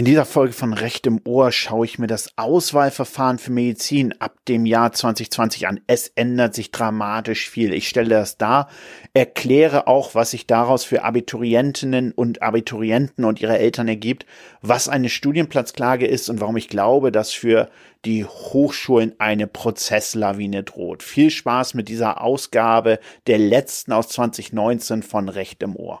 In dieser Folge von Recht im Ohr schaue ich mir das Auswahlverfahren für Medizin ab dem Jahr 2020 an. Es ändert sich dramatisch viel. Ich stelle das dar, erkläre auch, was sich daraus für Abiturientinnen und Abiturienten und ihre Eltern ergibt, was eine Studienplatzklage ist und warum ich glaube, dass für die Hochschulen eine Prozesslawine droht. Viel Spaß mit dieser Ausgabe der letzten aus 2019 von Recht im Ohr.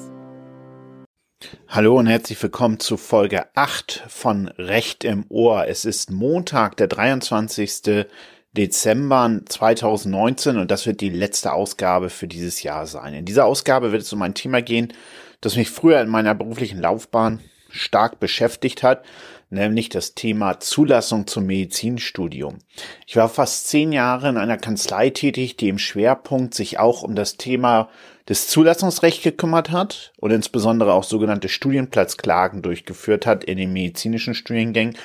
Hallo und herzlich willkommen zu Folge 8 von Recht im Ohr. Es ist Montag, der 23. Dezember 2019 und das wird die letzte Ausgabe für dieses Jahr sein. In dieser Ausgabe wird es um ein Thema gehen, das mich früher in meiner beruflichen Laufbahn stark beschäftigt hat, nämlich das Thema Zulassung zum Medizinstudium. Ich war fast zehn Jahre in einer Kanzlei tätig, die im Schwerpunkt sich auch um das Thema des Zulassungsrechts gekümmert hat und insbesondere auch sogenannte Studienplatzklagen durchgeführt hat in den medizinischen Studiengängen,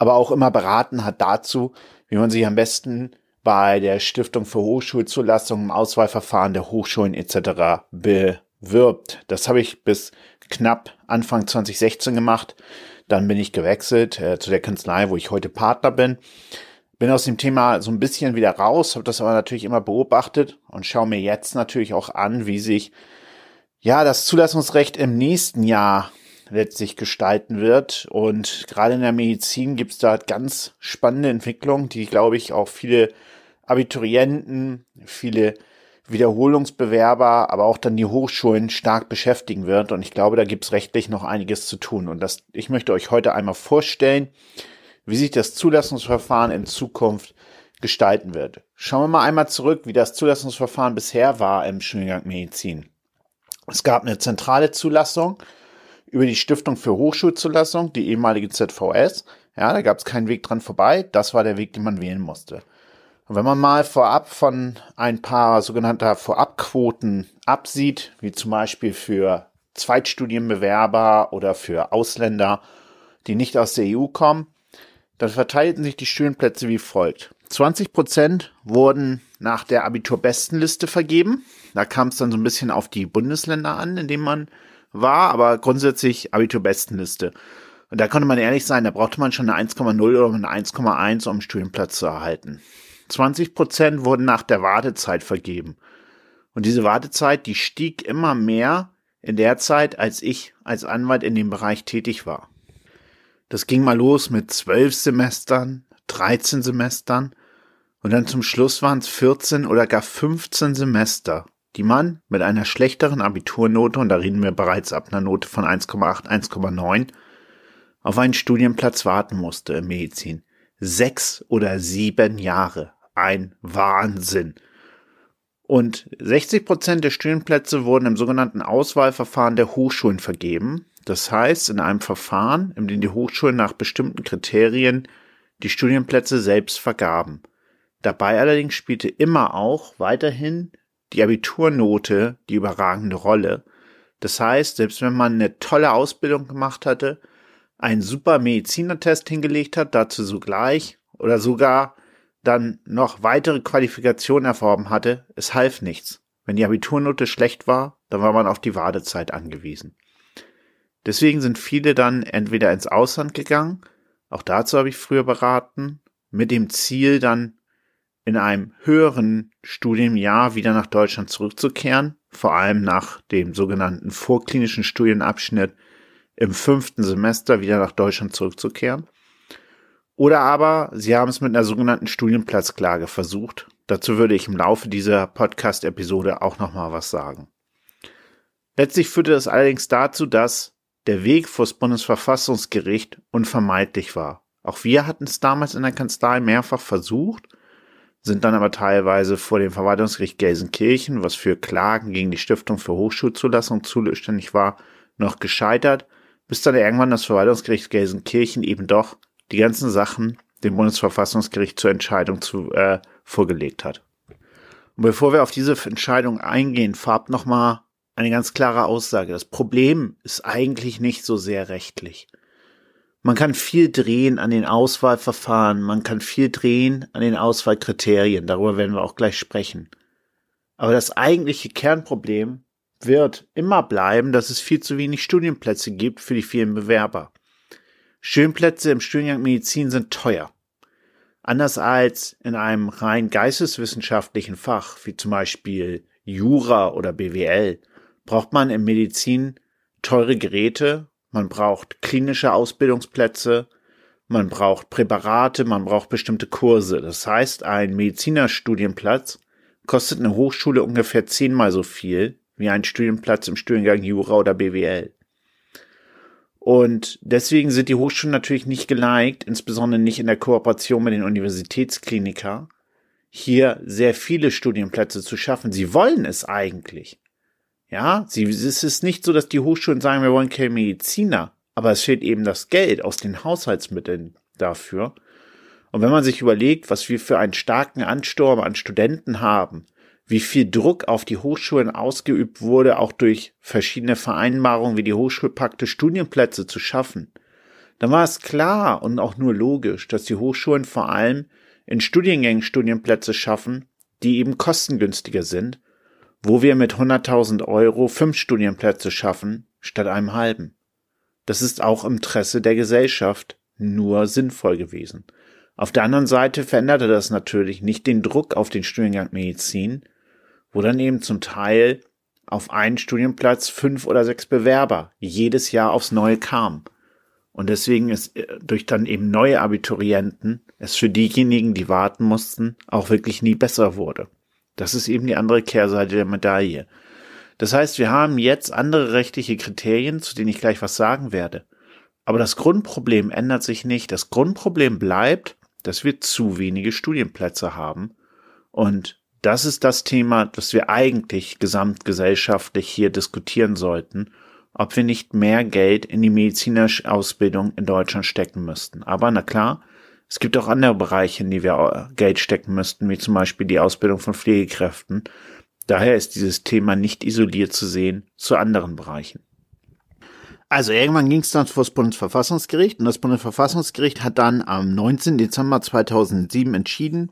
aber auch immer beraten hat dazu, wie man sich am besten bei der Stiftung für Hochschulzulassung im Auswahlverfahren der Hochschulen etc. bewirbt. Das habe ich bis knapp Anfang 2016 gemacht. Dann bin ich gewechselt äh, zu der Kanzlei, wo ich heute Partner bin bin aus dem Thema so ein bisschen wieder raus, habe das aber natürlich immer beobachtet und schaue mir jetzt natürlich auch an, wie sich ja das Zulassungsrecht im nächsten Jahr letztlich gestalten wird. Und gerade in der Medizin gibt es da ganz spannende Entwicklungen, die, glaube ich, auch viele Abiturienten, viele Wiederholungsbewerber, aber auch dann die Hochschulen stark beschäftigen wird. Und ich glaube, da gibt es rechtlich noch einiges zu tun. Und das, ich möchte euch heute einmal vorstellen, wie sich das Zulassungsverfahren in Zukunft gestalten wird. Schauen wir mal einmal zurück, wie das Zulassungsverfahren bisher war im Studiengang Medizin. Es gab eine zentrale Zulassung über die Stiftung für Hochschulzulassung, die ehemalige ZVS. Ja, da gab es keinen Weg dran vorbei. Das war der Weg, den man wählen musste. Und wenn man mal vorab von ein paar sogenannter Vorabquoten absieht, wie zum Beispiel für Zweitstudienbewerber oder für Ausländer, die nicht aus der EU kommen, dann verteilten sich die Studienplätze wie folgt. 20 Prozent wurden nach der Abiturbestenliste vergeben. Da kam es dann so ein bisschen auf die Bundesländer an, in denen man war, aber grundsätzlich Abiturbestenliste. Und da konnte man ehrlich sein, da brauchte man schon eine 1,0 oder eine 1,1, um einen Studienplatz zu erhalten. 20 Prozent wurden nach der Wartezeit vergeben. Und diese Wartezeit, die stieg immer mehr in der Zeit, als ich als Anwalt in dem Bereich tätig war. Das ging mal los mit zwölf Semestern, 13 Semestern und dann zum Schluss waren es 14 oder gar 15 Semester, die man mit einer schlechteren Abiturnote, und da reden wir bereits ab einer Note von 1,8, 1,9, auf einen Studienplatz warten musste im Medizin. Sechs oder sieben Jahre. Ein Wahnsinn. Und 60 Prozent der Studienplätze wurden im sogenannten Auswahlverfahren der Hochschulen vergeben. Das heißt, in einem Verfahren, in dem die Hochschulen nach bestimmten Kriterien die Studienplätze selbst vergaben. Dabei allerdings spielte immer auch weiterhin die Abiturnote die überragende Rolle. Das heißt, selbst wenn man eine tolle Ausbildung gemacht hatte, einen super Medizinertest hingelegt hat, dazu sogleich oder sogar dann noch weitere Qualifikationen erworben hatte, es half nichts. Wenn die Abiturnote schlecht war, dann war man auf die Wartezeit angewiesen. Deswegen sind viele dann entweder ins Ausland gegangen, auch dazu habe ich früher beraten, mit dem Ziel dann in einem höheren Studienjahr wieder nach Deutschland zurückzukehren, vor allem nach dem sogenannten vorklinischen Studienabschnitt im fünften Semester wieder nach Deutschland zurückzukehren. Oder aber sie haben es mit einer sogenannten Studienplatzklage versucht. Dazu würde ich im Laufe dieser Podcast-Episode auch nochmal was sagen. Letztlich führte das allerdings dazu, dass der Weg vors Bundesverfassungsgericht unvermeidlich war. Auch wir hatten es damals in der Kanzlei mehrfach versucht, sind dann aber teilweise vor dem Verwaltungsgericht Gelsenkirchen, was für Klagen gegen die Stiftung für Hochschulzulassung zuständig war, noch gescheitert, bis dann irgendwann das Verwaltungsgericht Gelsenkirchen eben doch die ganzen Sachen dem Bundesverfassungsgericht zur Entscheidung zu, äh, vorgelegt hat. Und bevor wir auf diese Entscheidung eingehen, farbt nochmal eine ganz klare Aussage. Das Problem ist eigentlich nicht so sehr rechtlich. Man kann viel drehen an den Auswahlverfahren, man kann viel drehen an den Auswahlkriterien, darüber werden wir auch gleich sprechen. Aber das eigentliche Kernproblem wird immer bleiben, dass es viel zu wenig Studienplätze gibt für die vielen Bewerber. Studienplätze im Studiengang Medizin sind teuer. Anders als in einem rein geisteswissenschaftlichen Fach, wie zum Beispiel Jura oder BWL, braucht man in Medizin teure Geräte man braucht klinische Ausbildungsplätze, man braucht Präparate, man braucht bestimmte Kurse. Das heißt, ein Medizinerstudienplatz kostet eine Hochschule ungefähr zehnmal so viel wie ein Studienplatz im Studiengang Jura oder BWL. Und deswegen sind die Hochschulen natürlich nicht geneigt, insbesondere nicht in der Kooperation mit den Universitätsklinikern, hier sehr viele Studienplätze zu schaffen. Sie wollen es eigentlich. Ja, sie, es ist nicht so, dass die Hochschulen sagen, wir wollen keine Mediziner, aber es fehlt eben das Geld aus den Haushaltsmitteln dafür. Und wenn man sich überlegt, was wir für einen starken Ansturm an Studenten haben, wie viel Druck auf die Hochschulen ausgeübt wurde, auch durch verschiedene Vereinbarungen wie die Hochschulpakte Studienplätze zu schaffen, dann war es klar und auch nur logisch, dass die Hochschulen vor allem in Studiengängen Studienplätze schaffen, die eben kostengünstiger sind wo wir mit 100.000 Euro fünf Studienplätze schaffen statt einem halben. Das ist auch im Interesse der Gesellschaft nur sinnvoll gewesen. Auf der anderen Seite veränderte das natürlich nicht den Druck auf den Studiengang Medizin, wo dann eben zum Teil auf einen Studienplatz fünf oder sechs Bewerber jedes Jahr aufs Neue kamen. Und deswegen ist äh, durch dann eben neue Abiturienten es für diejenigen, die warten mussten, auch wirklich nie besser wurde. Das ist eben die andere Kehrseite der Medaille. Das heißt, wir haben jetzt andere rechtliche Kriterien, zu denen ich gleich was sagen werde. Aber das Grundproblem ändert sich nicht. Das Grundproblem bleibt, dass wir zu wenige Studienplätze haben. Und das ist das Thema, das wir eigentlich gesamtgesellschaftlich hier diskutieren sollten, ob wir nicht mehr Geld in die medizinische Ausbildung in Deutschland stecken müssten. Aber na klar, es gibt auch andere Bereiche, in die wir äh, Geld stecken müssten, wie zum Beispiel die Ausbildung von Pflegekräften. Daher ist dieses Thema nicht isoliert zu sehen zu anderen Bereichen. Also irgendwann ging es dann vor das Bundesverfassungsgericht und das Bundesverfassungsgericht hat dann am 19. Dezember 2007 entschieden,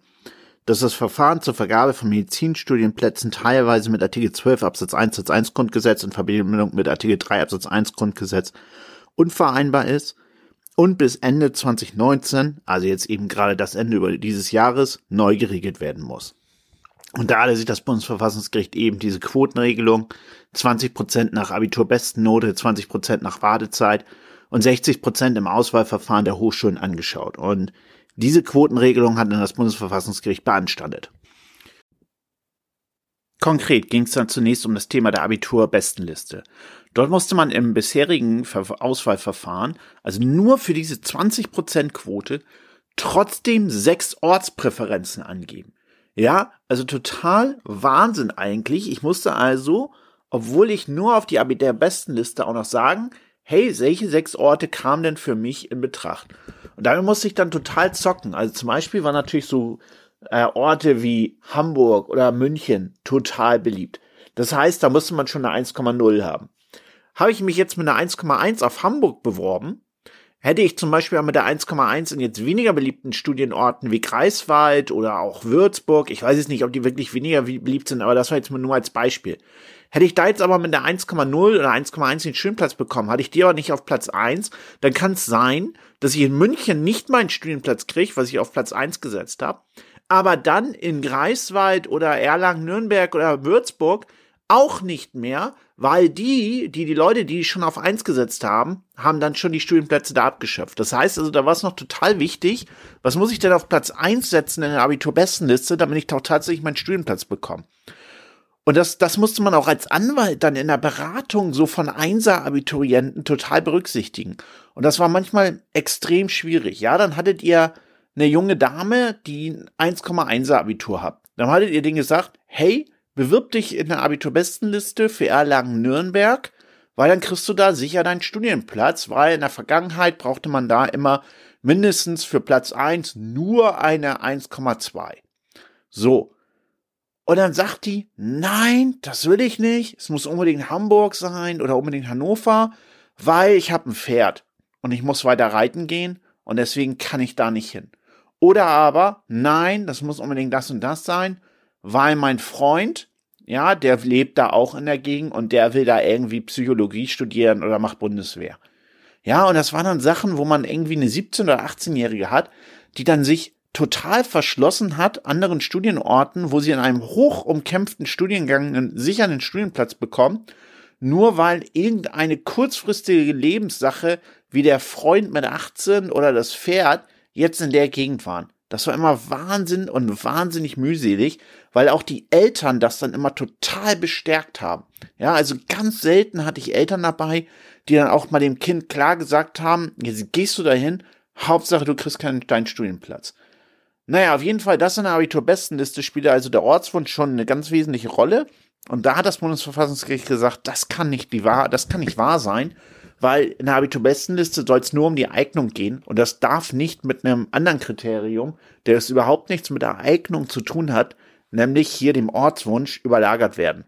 dass das Verfahren zur Vergabe von Medizinstudienplätzen teilweise mit Artikel 12 Absatz 1 Satz 1 Grundgesetz in Verbindung mit Artikel 3 Absatz 1 Grundgesetz unvereinbar ist und bis Ende 2019, also jetzt eben gerade das Ende über dieses Jahres, neu geregelt werden muss. Und da sieht das Bundesverfassungsgericht eben diese Quotenregelung 20 Prozent nach Abiturbestennote, 20 Prozent nach Wartezeit und 60 Prozent im Auswahlverfahren der Hochschulen angeschaut. Und diese Quotenregelung hat dann das Bundesverfassungsgericht beanstandet. Konkret ging es dann zunächst um das Thema der Abiturbestenliste. Dort musste man im bisherigen Auswahlverfahren, also nur für diese 20% Quote, trotzdem sechs Ortspräferenzen angeben. Ja, also total Wahnsinn eigentlich. Ich musste also, obwohl ich nur auf die Abi der Bestenliste auch noch sagen, hey, welche sechs Orte kamen denn für mich in Betracht? Und damit musste ich dann total zocken. Also zum Beispiel war natürlich so äh, Orte wie Hamburg oder München total beliebt. Das heißt, da musste man schon eine 1,0 haben. Habe ich mich jetzt mit einer 1,1 auf Hamburg beworben, hätte ich zum Beispiel auch mit der 1,1 in jetzt weniger beliebten Studienorten wie Greifswald oder auch Würzburg, ich weiß jetzt nicht, ob die wirklich weniger beliebt sind, aber das war jetzt nur als Beispiel. Hätte ich da jetzt aber mit der 1,0 oder 1,1 den Studienplatz bekommen, hatte ich die aber nicht auf Platz 1, dann kann es sein, dass ich in München nicht meinen Studienplatz kriege, was ich auf Platz 1 gesetzt habe, aber dann in Greifswald oder Erlangen, Nürnberg oder Würzburg auch nicht mehr, weil die, die, die Leute, die schon auf eins gesetzt haben, haben dann schon die Studienplätze da abgeschöpft. Das heißt also, da war es noch total wichtig, was muss ich denn auf Platz eins setzen in der Abiturbestenliste, damit ich doch tatsächlich meinen Studienplatz bekomme. Und das, das musste man auch als Anwalt dann in der Beratung so von Einser-Abiturienten total berücksichtigen. Und das war manchmal extrem schwierig. Ja, dann hattet ihr eine junge Dame, die 1,1er Abitur hat. Dann hattet ihr denen gesagt, hey, bewirb dich in der Abiturbestenliste für Erlangen-Nürnberg, weil dann kriegst du da sicher deinen Studienplatz, weil in der Vergangenheit brauchte man da immer mindestens für Platz 1 nur eine 1,2. So. Und dann sagt die, nein, das will ich nicht. Es muss unbedingt Hamburg sein oder unbedingt Hannover, weil ich habe ein Pferd und ich muss weiter reiten gehen und deswegen kann ich da nicht hin. Oder aber, nein, das muss unbedingt das und das sein, weil mein Freund, ja, der lebt da auch in der Gegend und der will da irgendwie Psychologie studieren oder macht Bundeswehr. Ja, und das waren dann Sachen, wo man irgendwie eine 17- oder 18-Jährige hat, die dann sich total verschlossen hat anderen Studienorten, wo sie in einem hoch umkämpften Studiengang einen sicheren Studienplatz bekommen, nur weil irgendeine kurzfristige Lebenssache wie der Freund mit 18 oder das Pferd jetzt in der Gegend waren. Das war immer Wahnsinn und wahnsinnig mühselig, weil auch die Eltern das dann immer total bestärkt haben. Ja, also ganz selten hatte ich Eltern dabei, die dann auch mal dem Kind klar gesagt haben, jetzt gehst du dahin, Hauptsache du kriegst keinen deinen Studienplatz. Naja, auf jeden Fall, das in der Abiturbestenliste spielt also der Ortswunsch schon eine ganz wesentliche Rolle. Und da hat das Bundesverfassungsgericht gesagt, das kann nicht die wahr, das kann nicht wahr sein weil in der Abiturbestenliste soll es nur um die Eignung gehen und das darf nicht mit einem anderen Kriterium, der es überhaupt nichts mit der Eignung zu tun hat, nämlich hier dem Ortswunsch überlagert werden.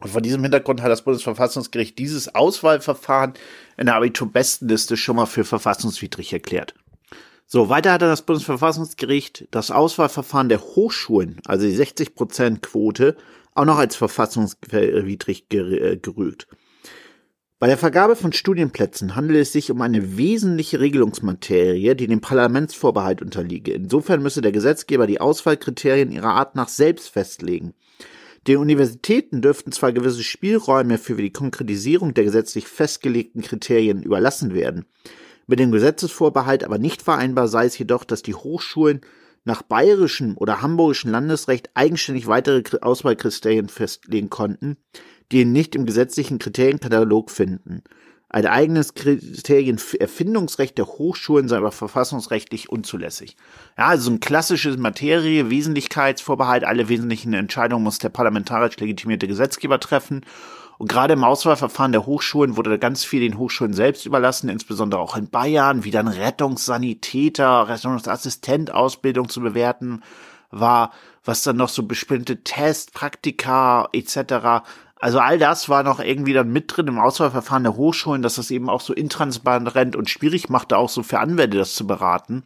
Und vor diesem Hintergrund hat das Bundesverfassungsgericht dieses Auswahlverfahren in der Abiturbestenliste schon mal für verfassungswidrig erklärt. So, weiter hat das Bundesverfassungsgericht das Auswahlverfahren der Hochschulen, also die 60%-Quote, auch noch als verfassungswidrig äh, gerügt. Bei der Vergabe von Studienplätzen handelt es sich um eine wesentliche Regelungsmaterie, die dem Parlamentsvorbehalt unterliege. Insofern müsse der Gesetzgeber die Auswahlkriterien ihrer Art nach selbst festlegen. Den Universitäten dürften zwar gewisse Spielräume für die Konkretisierung der gesetzlich festgelegten Kriterien überlassen werden. Mit dem Gesetzesvorbehalt aber nicht vereinbar sei es jedoch, dass die Hochschulen nach bayerischem oder hamburgischem Landesrecht eigenständig weitere Auswahlkriterien festlegen konnten, die ihn nicht im gesetzlichen Kriterienkatalog finden. Ein eigenes Kriterienerfindungsrecht der Hochschulen sei aber verfassungsrechtlich unzulässig. Ja, also ein klassisches Materie, Wesentlichkeitsvorbehalt, alle wesentlichen Entscheidungen muss der parlamentarisch legitimierte Gesetzgeber treffen. Und gerade im Auswahlverfahren der Hochschulen wurde ganz viel den Hochschulen selbst überlassen, insbesondere auch in Bayern, wie dann Rettungssanitäter, Rettungsassistent Ausbildung zu bewerten war, was dann noch so bestimmte Tests, Praktika etc. Also all das war noch irgendwie dann mit drin im Auswahlverfahren der Hochschulen, dass das eben auch so intransparent und schwierig machte, auch so für Anwälte das zu beraten.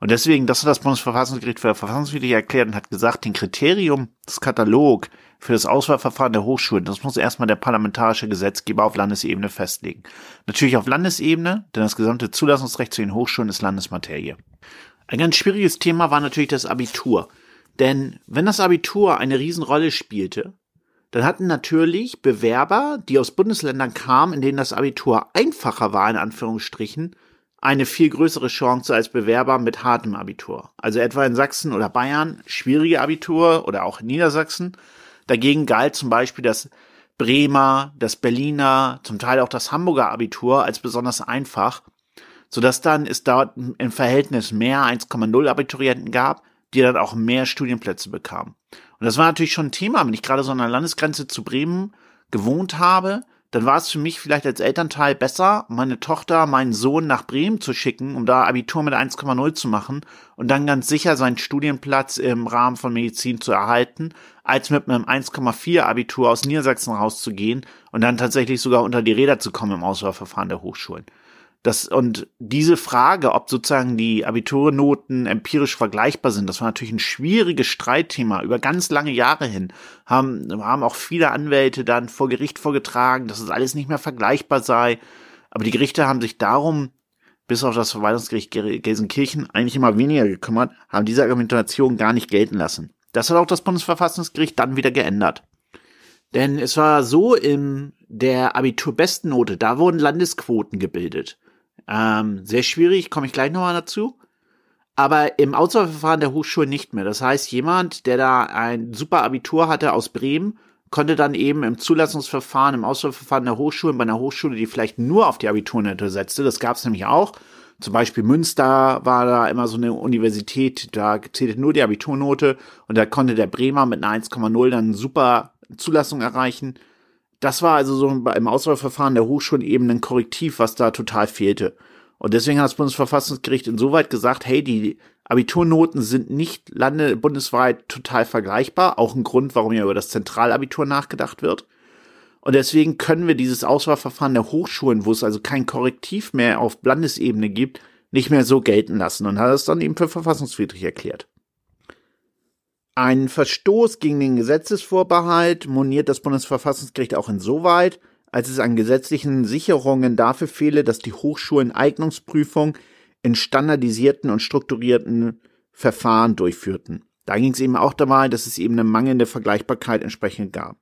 Und deswegen, das hat das Bundesverfassungsgericht für verfassungswidrig erklärt und hat gesagt, den Kriterium des Katalog für das Auswahlverfahren der Hochschulen, das muss erstmal der parlamentarische Gesetzgeber auf Landesebene festlegen. Natürlich auf Landesebene, denn das gesamte Zulassungsrecht zu den Hochschulen ist Landesmaterie. Ein ganz schwieriges Thema war natürlich das Abitur. Denn wenn das Abitur eine Riesenrolle spielte, dann hatten natürlich Bewerber, die aus Bundesländern kamen, in denen das Abitur einfacher war, in Anführungsstrichen, eine viel größere Chance als Bewerber mit hartem Abitur. Also etwa in Sachsen oder Bayern schwierige Abitur oder auch in Niedersachsen. Dagegen galt zum Beispiel das Bremer, das Berliner, zum Teil auch das Hamburger Abitur als besonders einfach, sodass dann es dort im Verhältnis mehr 1,0 Abiturienten gab, die dann auch mehr Studienplätze bekamen. Und das war natürlich schon ein Thema, wenn ich gerade so an der Landesgrenze zu Bremen gewohnt habe, dann war es für mich vielleicht als Elternteil besser, meine Tochter, meinen Sohn nach Bremen zu schicken, um da Abitur mit 1,0 zu machen und dann ganz sicher seinen Studienplatz im Rahmen von Medizin zu erhalten, als mit einem 1,4 Abitur aus Niedersachsen rauszugehen und dann tatsächlich sogar unter die Räder zu kommen im Auswahlverfahren der Hochschulen. Das, und diese Frage, ob sozusagen die Abiturnoten empirisch vergleichbar sind, das war natürlich ein schwieriges Streitthema über ganz lange Jahre hin. Haben, haben auch viele Anwälte dann vor Gericht vorgetragen, dass es alles nicht mehr vergleichbar sei. Aber die Gerichte haben sich darum, bis auf das Verwaltungsgericht Gelsenkirchen, eigentlich immer weniger gekümmert, haben diese Argumentation gar nicht gelten lassen. Das hat auch das Bundesverfassungsgericht dann wieder geändert. Denn es war so in der Abiturbestennote, da wurden Landesquoten gebildet. Ähm, sehr schwierig, komme ich gleich nochmal dazu. Aber im Auswahlverfahren der Hochschule nicht mehr. Das heißt, jemand, der da ein super Abitur hatte aus Bremen, konnte dann eben im Zulassungsverfahren, im Auswahlverfahren der Hochschulen, bei einer Hochschule, die vielleicht nur auf die Abiturnote setzte, das gab es nämlich auch. Zum Beispiel Münster war da immer so eine Universität, da zählte nur die Abiturnote und da konnte der Bremer mit einer 1,0 dann super Zulassung erreichen das war also so im Auswahlverfahren der Hochschulen eben ein Korrektiv, was da total fehlte. Und deswegen hat das Bundesverfassungsgericht insoweit gesagt, hey, die Abiturnoten sind nicht lande bundesweit total vergleichbar. Auch ein Grund, warum ja über das Zentralabitur nachgedacht wird. Und deswegen können wir dieses Auswahlverfahren der Hochschulen, wo es also kein Korrektiv mehr auf Landesebene gibt, nicht mehr so gelten lassen und hat es dann eben für verfassungswidrig erklärt. Ein Verstoß gegen den Gesetzesvorbehalt moniert das Bundesverfassungsgericht auch insoweit, als es an gesetzlichen Sicherungen dafür fehle, dass die Hochschulen Eignungsprüfung in standardisierten und strukturierten Verfahren durchführten. Da ging es eben auch dabei, dass es eben eine mangelnde Vergleichbarkeit entsprechend gab.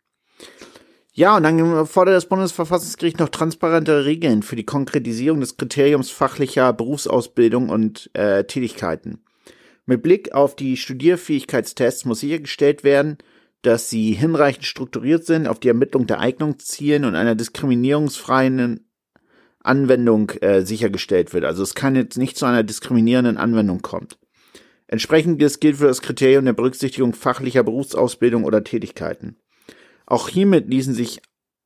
Ja, und dann fordert das Bundesverfassungsgericht noch transparentere Regeln für die Konkretisierung des Kriteriums fachlicher Berufsausbildung und äh, Tätigkeiten. Mit Blick auf die Studierfähigkeitstests muss sichergestellt werden, dass sie hinreichend strukturiert sind, auf die Ermittlung der Eignung zielen und einer diskriminierungsfreien Anwendung äh, sichergestellt wird. Also es kann jetzt nicht zu einer diskriminierenden Anwendung kommt. Entsprechendes gilt für das Kriterium der Berücksichtigung fachlicher Berufsausbildung oder Tätigkeiten. Auch hiermit ließen sich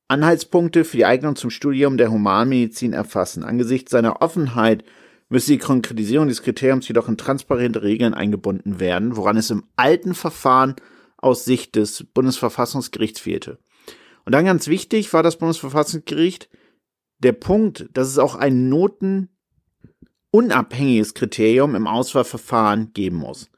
Anhaltspunkte für die Eignung zum Studium der Humanmedizin erfassen. Angesichts seiner Offenheit müsste die Konkretisierung des Kriteriums jedoch in transparente Regeln eingebunden werden, woran es im alten Verfahren aus Sicht des Bundesverfassungsgerichts fehlte. Und dann ganz wichtig war das Bundesverfassungsgericht der Punkt, dass es auch ein notenunabhängiges Kriterium im Auswahlverfahren geben muss.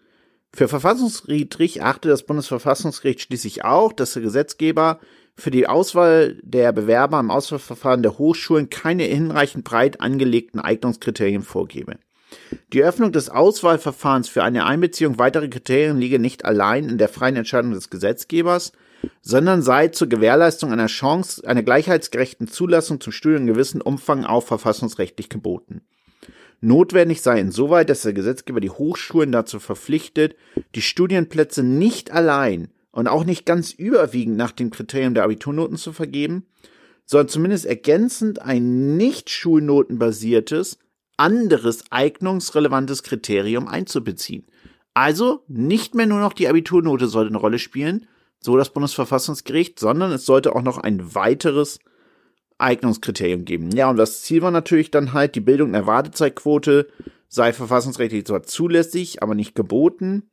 Für verfassungswidrig achte das Bundesverfassungsgericht schließlich auch, dass der Gesetzgeber für die Auswahl der Bewerber im Auswahlverfahren der Hochschulen keine hinreichend breit angelegten Eignungskriterien vorgebe. Die Öffnung des Auswahlverfahrens für eine Einbeziehung weiterer Kriterien liege nicht allein in der freien Entscheidung des Gesetzgebers, sondern sei zur Gewährleistung einer Chance, einer gleichheitsgerechten Zulassung zum Studium in gewissem Umfang auch verfassungsrechtlich geboten. Notwendig sei insoweit, dass der Gesetzgeber die Hochschulen dazu verpflichtet, die Studienplätze nicht allein und auch nicht ganz überwiegend nach dem Kriterium der Abiturnoten zu vergeben, sondern zumindest ergänzend ein nicht schulnotenbasiertes, anderes eignungsrelevantes Kriterium einzubeziehen. Also nicht mehr nur noch die Abiturnote sollte eine Rolle spielen, so das Bundesverfassungsgericht, sondern es sollte auch noch ein weiteres Eignungskriterium geben. Ja, und das Ziel war natürlich dann halt, die Bildung der Wartezeitquote sei verfassungsrechtlich zwar zulässig, aber nicht geboten.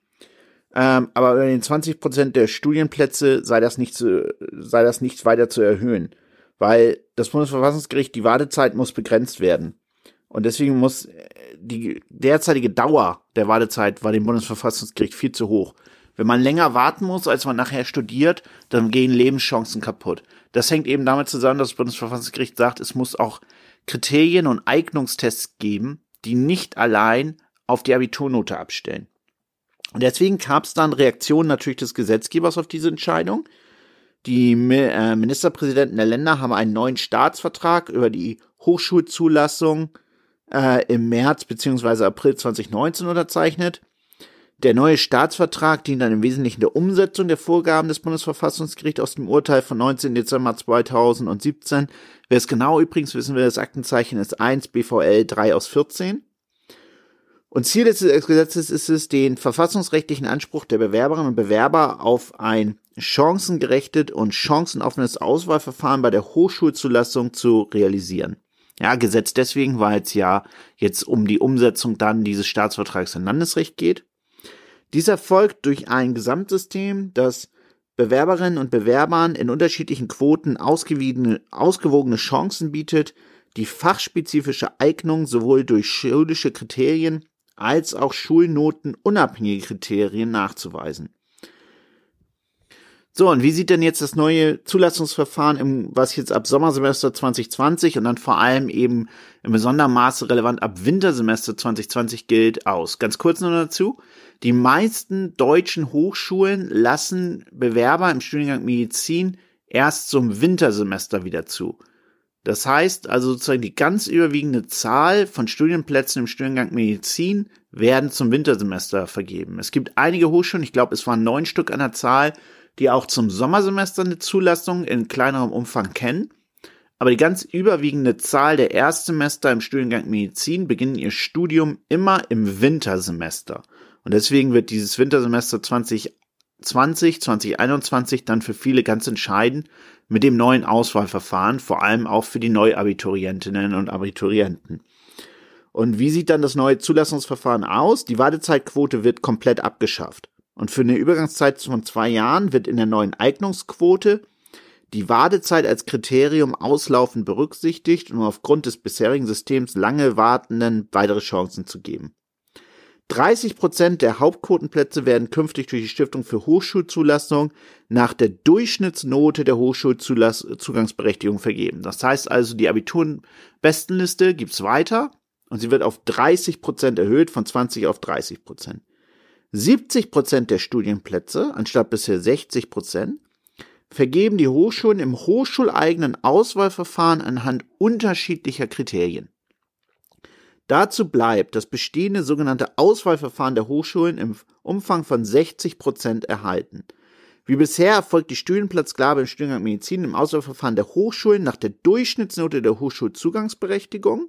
Ähm, aber bei den 20 Prozent der Studienplätze sei das nicht zu, sei das nicht weiter zu erhöhen, weil das Bundesverfassungsgericht die Wartezeit muss begrenzt werden. Und deswegen muss äh, die derzeitige Dauer der Wartezeit war dem Bundesverfassungsgericht viel zu hoch. Wenn man länger warten muss, als man nachher studiert, dann gehen Lebenschancen kaputt. Das hängt eben damit zusammen, dass das Bundesverfassungsgericht sagt, es muss auch Kriterien und Eignungstests geben, die nicht allein auf die Abiturnote abstellen. Und deswegen gab es dann Reaktionen natürlich des Gesetzgebers auf diese Entscheidung. Die äh, Ministerpräsidenten der Länder haben einen neuen Staatsvertrag über die Hochschulzulassung äh, im März bzw. April 2019 unterzeichnet. Der neue Staatsvertrag dient dann im Wesentlichen der Umsetzung der Vorgaben des Bundesverfassungsgerichts aus dem Urteil von 19. Dezember 2017. Wer es genau übrigens wissen will, das Aktenzeichen ist 1 BVL 3 aus 14. Und Ziel des Gesetzes ist es, den verfassungsrechtlichen Anspruch der Bewerberinnen und Bewerber auf ein chancengerechtet und chancenoffenes Auswahlverfahren bei der Hochschulzulassung zu realisieren. Ja, Gesetz deswegen, weil es ja jetzt um die Umsetzung dann dieses Staatsvertrags in Landesrecht geht. Dies erfolgt durch ein Gesamtsystem, das Bewerberinnen und Bewerbern in unterschiedlichen Quoten ausgewogene, ausgewogene Chancen bietet, die fachspezifische Eignung sowohl durch schulische Kriterien als auch Schulnoten unabhängige Kriterien nachzuweisen. So, und wie sieht denn jetzt das neue Zulassungsverfahren, im, was jetzt ab Sommersemester 2020 und dann vor allem eben im besonderen Maße relevant ab Wintersemester 2020 gilt, aus? Ganz kurz nur dazu. Die meisten deutschen Hochschulen lassen Bewerber im Studiengang Medizin erst zum Wintersemester wieder zu. Das heißt also sozusagen die ganz überwiegende Zahl von Studienplätzen im Studiengang Medizin werden zum Wintersemester vergeben. Es gibt einige Hochschulen, ich glaube es waren neun Stück an der Zahl, die auch zum Sommersemester eine Zulassung in kleinerem Umfang kennen. Aber die ganz überwiegende Zahl der Erstsemester im Studiengang Medizin beginnen ihr Studium immer im Wintersemester. Und deswegen wird dieses Wintersemester 20 2020, 2021 dann für viele ganz entscheidend mit dem neuen Auswahlverfahren, vor allem auch für die Neuabiturientinnen und Abiturienten. Und wie sieht dann das neue Zulassungsverfahren aus? Die Wartezeitquote wird komplett abgeschafft. Und für eine Übergangszeit von zwei Jahren wird in der neuen Eignungsquote die Wartezeit als Kriterium auslaufend berücksichtigt, um aufgrund des bisherigen Systems lange Wartenden weitere Chancen zu geben. 30 Prozent der Hauptquotenplätze werden künftig durch die Stiftung für Hochschulzulassung nach der Durchschnittsnote der Hochschulzugangsberechtigung vergeben. Das heißt also, die Abiturenbestenliste gibt's weiter und sie wird auf 30 Prozent erhöht, von 20 auf 30 Prozent. 70 Prozent der Studienplätze, anstatt bisher 60 Prozent, vergeben die Hochschulen im hochschuleigenen Auswahlverfahren anhand unterschiedlicher Kriterien. Dazu bleibt das bestehende sogenannte Auswahlverfahren der Hochschulen im Umfang von 60 Prozent erhalten. Wie bisher erfolgt die Studienplatzgabe im Studiengang Medizin im Auswahlverfahren der Hochschulen nach der Durchschnittsnote der Hochschulzugangsberechtigung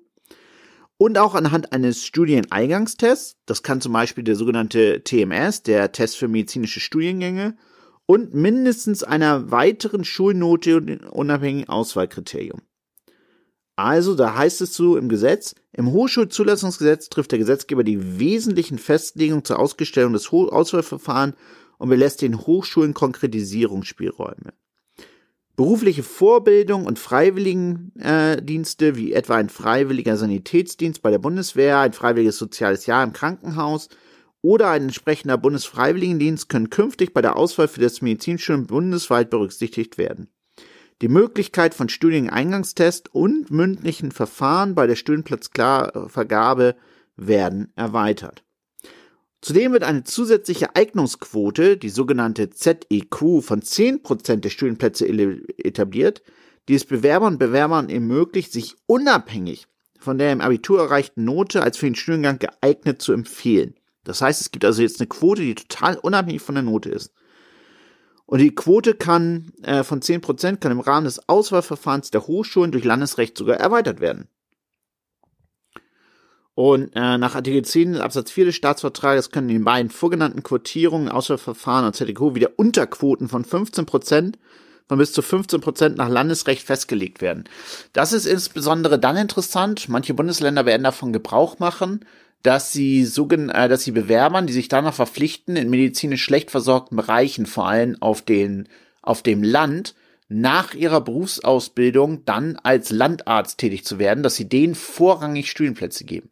und auch anhand eines Studieneingangstests. Das kann zum Beispiel der sogenannte TMS, der Test für medizinische Studiengänge, und mindestens einer weiteren Schulnote und unabhängigen Auswahlkriterium. Also, da heißt es so im Gesetz, im Hochschulzulassungsgesetz trifft der Gesetzgeber die wesentlichen Festlegungen zur Ausgestellung des Auswahlverfahrens und belässt den Hochschulen Konkretisierungsspielräume. Berufliche Vorbildung und Freiwilligendienste, äh, wie etwa ein freiwilliger Sanitätsdienst bei der Bundeswehr, ein freiwilliges soziales Jahr im Krankenhaus oder ein entsprechender Bundesfreiwilligendienst können künftig bei der Auswahl für das Medizinstudium bundesweit berücksichtigt werden. Die Möglichkeit von Studieneingangstest und mündlichen Verfahren bei der Studienplatzvergabe werden erweitert. Zudem wird eine zusätzliche Eignungsquote, die sogenannte ZEQ, von 10% der Studienplätze etabliert, die es Bewerbern und Bewerbern ermöglicht, sich unabhängig von der im Abitur erreichten Note als für den Studiengang geeignet zu empfehlen. Das heißt, es gibt also jetzt eine Quote, die total unabhängig von der Note ist. Und die Quote kann äh, von 10% kann im Rahmen des Auswahlverfahrens der Hochschulen durch Landesrecht sogar erweitert werden. Und äh, nach Artikel 10 Absatz 4 des Staatsvertrages können den beiden vorgenannten Quotierungen, Auswahlverfahren und ZDQ wieder Unterquoten von 15 Prozent von bis zu 15 Prozent nach Landesrecht festgelegt werden. Das ist insbesondere dann interessant. Manche Bundesländer werden davon Gebrauch machen, dass sie, sogen äh, dass sie Bewerbern, die sich danach verpflichten, in medizinisch schlecht versorgten Bereichen, vor allem auf, den, auf dem Land, nach ihrer Berufsausbildung dann als Landarzt tätig zu werden, dass sie denen vorrangig Studienplätze geben.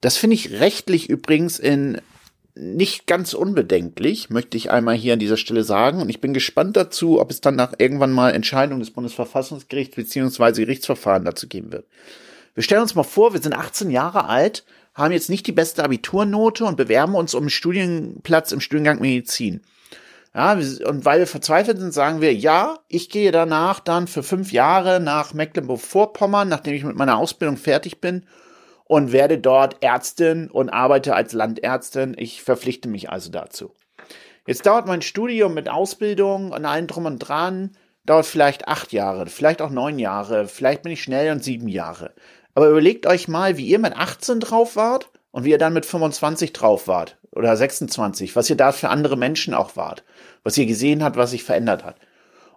Das finde ich rechtlich übrigens in nicht ganz unbedenklich, möchte ich einmal hier an dieser Stelle sagen. Und ich bin gespannt dazu, ob es dann nach irgendwann mal Entscheidung des Bundesverfassungsgerichts beziehungsweise Gerichtsverfahren dazu geben wird. Wir stellen uns mal vor, wir sind 18 Jahre alt, haben jetzt nicht die beste Abiturnote und bewerben uns um einen Studienplatz im Studiengang Medizin. Ja, und weil wir verzweifelt sind, sagen wir, ja, ich gehe danach dann für fünf Jahre nach Mecklenburg-Vorpommern, nachdem ich mit meiner Ausbildung fertig bin und werde dort Ärztin und arbeite als Landärztin. Ich verpflichte mich also dazu. Jetzt dauert mein Studium mit Ausbildung und allem drum und dran, dauert vielleicht acht Jahre, vielleicht auch neun Jahre, vielleicht bin ich schnell und sieben Jahre. Aber überlegt euch mal, wie ihr mit 18 drauf wart und wie ihr dann mit 25 drauf wart oder 26, was ihr da für andere Menschen auch wart, was ihr gesehen habt, was sich verändert hat.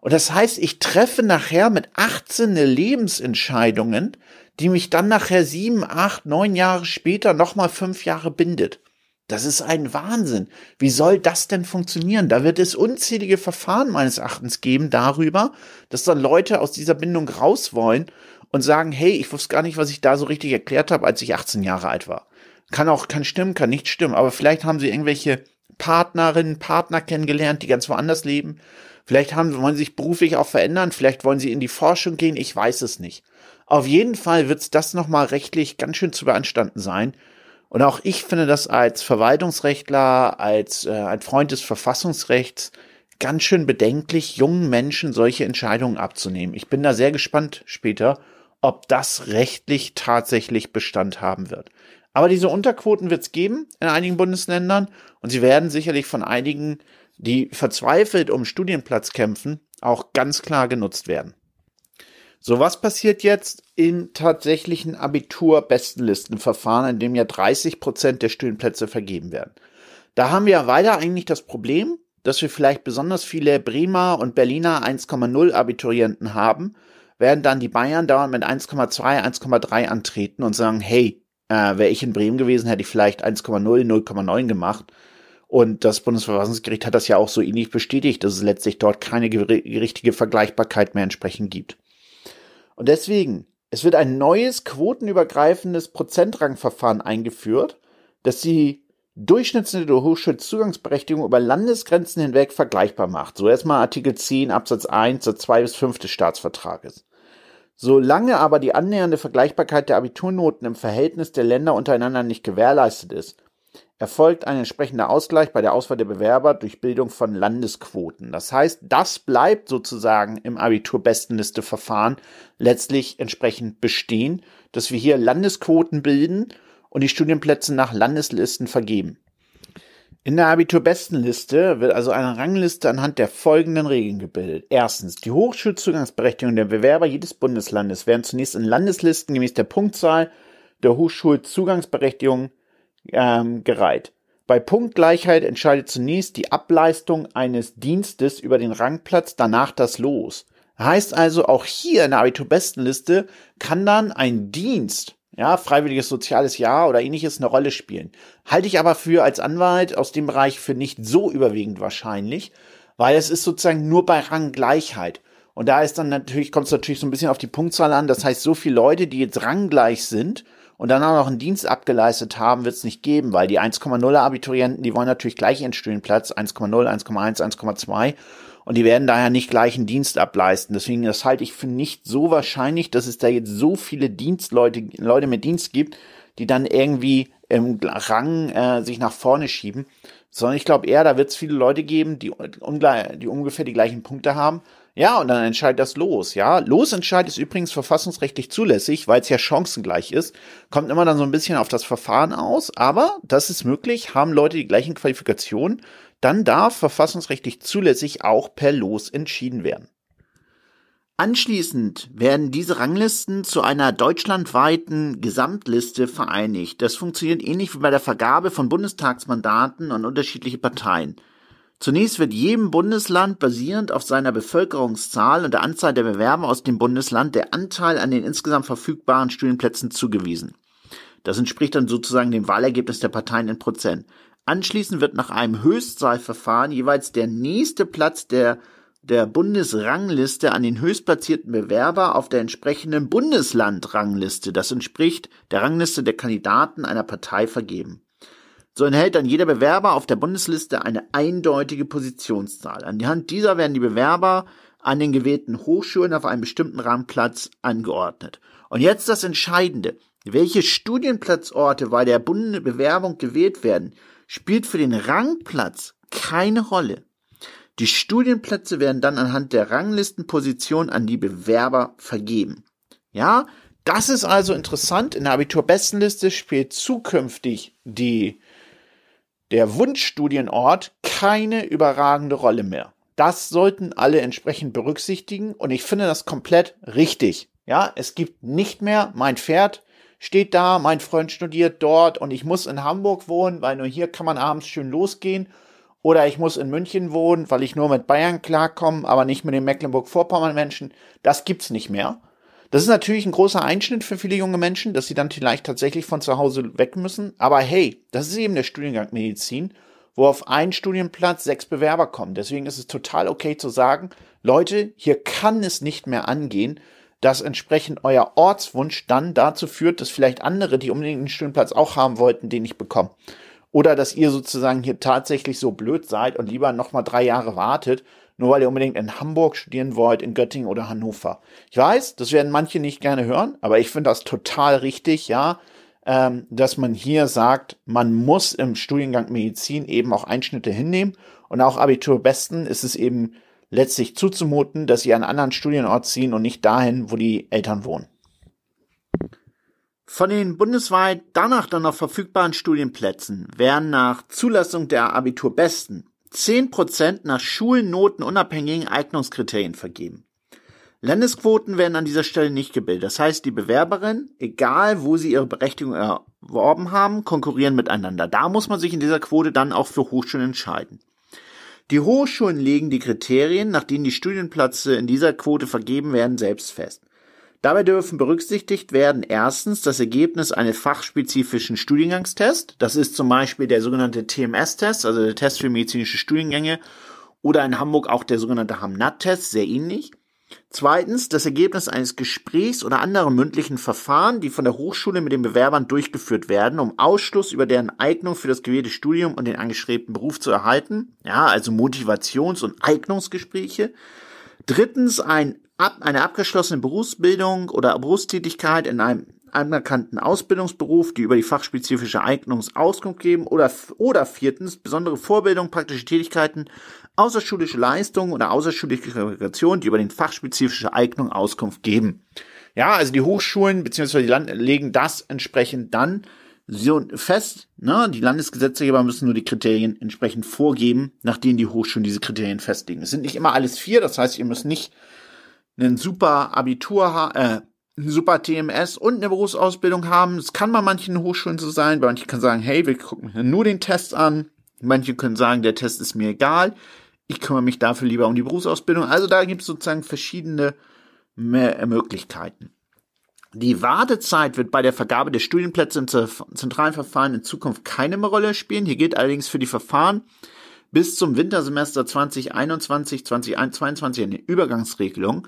Und das heißt, ich treffe nachher mit 18 eine Lebensentscheidungen, die mich dann nachher sieben, acht, neun Jahre später nochmal fünf Jahre bindet. Das ist ein Wahnsinn. Wie soll das denn funktionieren? Da wird es unzählige Verfahren meines Erachtens geben darüber, dass dann Leute aus dieser Bindung raus wollen und sagen, hey, ich wusste gar nicht, was ich da so richtig erklärt habe, als ich 18 Jahre alt war. Kann auch, kann stimmen, kann nicht stimmen, aber vielleicht haben sie irgendwelche Partnerinnen, Partner kennengelernt, die ganz woanders leben. Vielleicht haben, wollen sie sich beruflich auch verändern, vielleicht wollen sie in die Forschung gehen, ich weiß es nicht. Auf jeden Fall wird das nochmal rechtlich ganz schön zu beanstanden sein. Und auch ich finde das als Verwaltungsrechtler, als äh, ein Freund des Verfassungsrechts ganz schön bedenklich, jungen Menschen solche Entscheidungen abzunehmen. Ich bin da sehr gespannt später, ob das rechtlich tatsächlich Bestand haben wird. Aber diese Unterquoten wird es geben in einigen Bundesländern und sie werden sicherlich von einigen, die verzweifelt um Studienplatz kämpfen, auch ganz klar genutzt werden. So, was passiert jetzt im tatsächlichen Abitur-Bestenlistenverfahren, in dem ja 30 Prozent der Studienplätze vergeben werden? Da haben wir weiter eigentlich das Problem, dass wir vielleicht besonders viele Bremer und Berliner 1,0 Abiturienten haben, werden dann die Bayern dauernd mit 1,2, 1,3 antreten und sagen, hey, äh, wäre ich in Bremen gewesen, hätte ich vielleicht 1,0, 0,9 gemacht. Und das Bundesverfassungsgericht hat das ja auch so ähnlich bestätigt, dass es letztlich dort keine richtige Vergleichbarkeit mehr entsprechend gibt. Und deswegen, es wird ein neues quotenübergreifendes Prozentrangverfahren eingeführt, das die Durchschnittsniveau Hochschulzugangsberechtigung über Landesgrenzen hinweg vergleichbar macht. So erstmal Artikel 10 Absatz 1 Satz 2 bis 5 des Staatsvertrages. Solange aber die annähernde Vergleichbarkeit der Abiturnoten im Verhältnis der Länder untereinander nicht gewährleistet ist, erfolgt ein entsprechender Ausgleich bei der Auswahl der Bewerber durch Bildung von Landesquoten. Das heißt, das bleibt sozusagen im Abiturbestenliste-Verfahren letztlich entsprechend bestehen, dass wir hier Landesquoten bilden und die Studienplätze nach Landeslisten vergeben. In der Abiturbestenliste wird also eine Rangliste anhand der folgenden Regeln gebildet. Erstens, die Hochschulzugangsberechtigung der Bewerber jedes Bundeslandes werden zunächst in Landeslisten gemäß der Punktzahl der Hochschulzugangsberechtigung ähm, gereiht. Bei Punktgleichheit entscheidet zunächst die Ableistung eines Dienstes über den Rangplatz, danach das Los. Heißt also, auch hier in der Abiturbestenliste kann dann ein Dienst ja, freiwilliges soziales Jahr oder ähnliches eine Rolle spielen. Halte ich aber für als Anwalt aus dem Bereich für nicht so überwiegend wahrscheinlich, weil es ist sozusagen nur bei Ranggleichheit. Und da ist dann natürlich, kommt es natürlich so ein bisschen auf die Punktzahl an. Das heißt, so viele Leute, die jetzt ranggleich sind und dann auch noch einen Dienst abgeleistet haben, wird es nicht geben, weil die 1,0er Abiturienten, die wollen natürlich gleich ihren Studienplatz, 1,0, 1,1, 1,2 und die werden daher nicht gleich einen Dienst ableisten. Deswegen, das halte ich für nicht so wahrscheinlich, dass es da jetzt so viele Dienstleute, Leute mit Dienst gibt, die dann irgendwie im Rang äh, sich nach vorne schieben, sondern ich glaube eher, da wird es viele Leute geben, die, die ungefähr die gleichen Punkte haben. Ja, und dann entscheidet das Los, ja. Losentscheid ist übrigens verfassungsrechtlich zulässig, weil es ja chancengleich ist. Kommt immer dann so ein bisschen auf das Verfahren aus, aber das ist möglich, haben Leute die gleichen Qualifikationen dann darf verfassungsrechtlich zulässig auch per Los entschieden werden. Anschließend werden diese Ranglisten zu einer deutschlandweiten Gesamtliste vereinigt. Das funktioniert ähnlich wie bei der Vergabe von Bundestagsmandaten an unterschiedliche Parteien. Zunächst wird jedem Bundesland basierend auf seiner Bevölkerungszahl und der Anzahl der Bewerber aus dem Bundesland der Anteil an den insgesamt verfügbaren Studienplätzen zugewiesen. Das entspricht dann sozusagen dem Wahlergebnis der Parteien in Prozent. Anschließend wird nach einem Höchstzahlverfahren jeweils der nächste Platz der der Bundesrangliste an den höchstplatzierten Bewerber auf der entsprechenden Bundeslandrangliste, das entspricht der Rangliste der Kandidaten einer Partei vergeben. So enthält dann jeder Bewerber auf der Bundesliste eine eindeutige Positionszahl. Anhand dieser werden die Bewerber an den gewählten Hochschulen auf einem bestimmten Rangplatz angeordnet. Und jetzt das Entscheidende. Welche Studienplatzorte bei der Bewerbung gewählt werden, spielt für den Rangplatz keine Rolle. Die Studienplätze werden dann anhand der Ranglistenposition an die Bewerber vergeben. Ja, das ist also interessant. In der Abiturbestenliste spielt zukünftig die, der Wunschstudienort keine überragende Rolle mehr. Das sollten alle entsprechend berücksichtigen und ich finde das komplett richtig. Ja, es gibt nicht mehr mein Pferd steht da, mein Freund studiert dort und ich muss in Hamburg wohnen, weil nur hier kann man abends schön losgehen. Oder ich muss in München wohnen, weil ich nur mit Bayern klarkomme, aber nicht mit den Mecklenburg-Vorpommern-Menschen. Das gibt's nicht mehr. Das ist natürlich ein großer Einschnitt für viele junge Menschen, dass sie dann vielleicht tatsächlich von zu Hause weg müssen. Aber hey, das ist eben der Studiengang Medizin, wo auf einen Studienplatz sechs Bewerber kommen. Deswegen ist es total okay zu sagen, Leute, hier kann es nicht mehr angehen, dass entsprechend euer Ortswunsch dann dazu führt, dass vielleicht andere, die unbedingt einen Studienplatz auch haben wollten, den nicht bekommen. Oder dass ihr sozusagen hier tatsächlich so blöd seid und lieber nochmal drei Jahre wartet, nur weil ihr unbedingt in Hamburg studieren wollt, in Göttingen oder Hannover. Ich weiß, das werden manche nicht gerne hören, aber ich finde das total richtig, ja, ähm, dass man hier sagt, man muss im Studiengang Medizin eben auch Einschnitte hinnehmen und auch Abiturbesten ist es eben letztlich zuzumuten, dass sie an einen anderen Studienort ziehen und nicht dahin, wo die Eltern wohnen. Von den bundesweit danach dann noch verfügbaren Studienplätzen werden nach Zulassung der Abiturbesten 10% nach Schulnoten unabhängigen Eignungskriterien vergeben. Landesquoten werden an dieser Stelle nicht gebildet. Das heißt, die Bewerberinnen, egal wo sie ihre Berechtigung erworben haben, konkurrieren miteinander. Da muss man sich in dieser Quote dann auch für Hochschulen entscheiden. Die Hochschulen legen die Kriterien, nach denen die Studienplätze in dieser Quote vergeben werden, selbst fest. Dabei dürfen berücksichtigt werden erstens das Ergebnis eines fachspezifischen Studiengangstests. Das ist zum Beispiel der sogenannte TMS-Test, also der Test für medizinische Studiengänge, oder in Hamburg auch der sogenannte HAMNAT-Test, sehr ähnlich. Zweitens das Ergebnis eines Gesprächs oder anderer mündlichen Verfahren, die von der Hochschule mit den Bewerbern durchgeführt werden, um Ausschluss über deren Eignung für das gewählte Studium und den angestrebten Beruf zu erhalten. Ja, also Motivations- und Eignungsgespräche. Drittens ein ab, eine abgeschlossene Berufsbildung oder Berufstätigkeit in einem anerkannten Ausbildungsberuf, die über die fachspezifische Eignungsauskunft geben oder, oder viertens besondere Vorbildung, praktische Tätigkeiten, außerschulische Leistungen oder außerschulische Qualifikation, die über den fachspezifische Eignung Auskunft geben. Ja, also die Hochschulen bzw. die Land legen das entsprechend dann so fest, ne, die Landesgesetzgeber müssen nur die Kriterien entsprechend vorgeben, nach denen die Hochschulen diese Kriterien festlegen. Es sind nicht immer alles vier, das heißt, ihr müsst nicht einen super Abitur, äh, super TMS und eine Berufsausbildung haben. Das kann bei manchen Hochschulen so sein. Bei manchen können sagen, hey, wir gucken nur den Test an. Manche können sagen, der Test ist mir egal. Ich kümmere mich dafür lieber um die Berufsausbildung. Also da gibt es sozusagen verschiedene Möglichkeiten. Die Wartezeit wird bei der Vergabe der Studienplätze im zentralen Verfahren in Zukunft keine mehr Rolle spielen. Hier gilt allerdings für die Verfahren bis zum Wintersemester 2021, 2022 eine Übergangsregelung,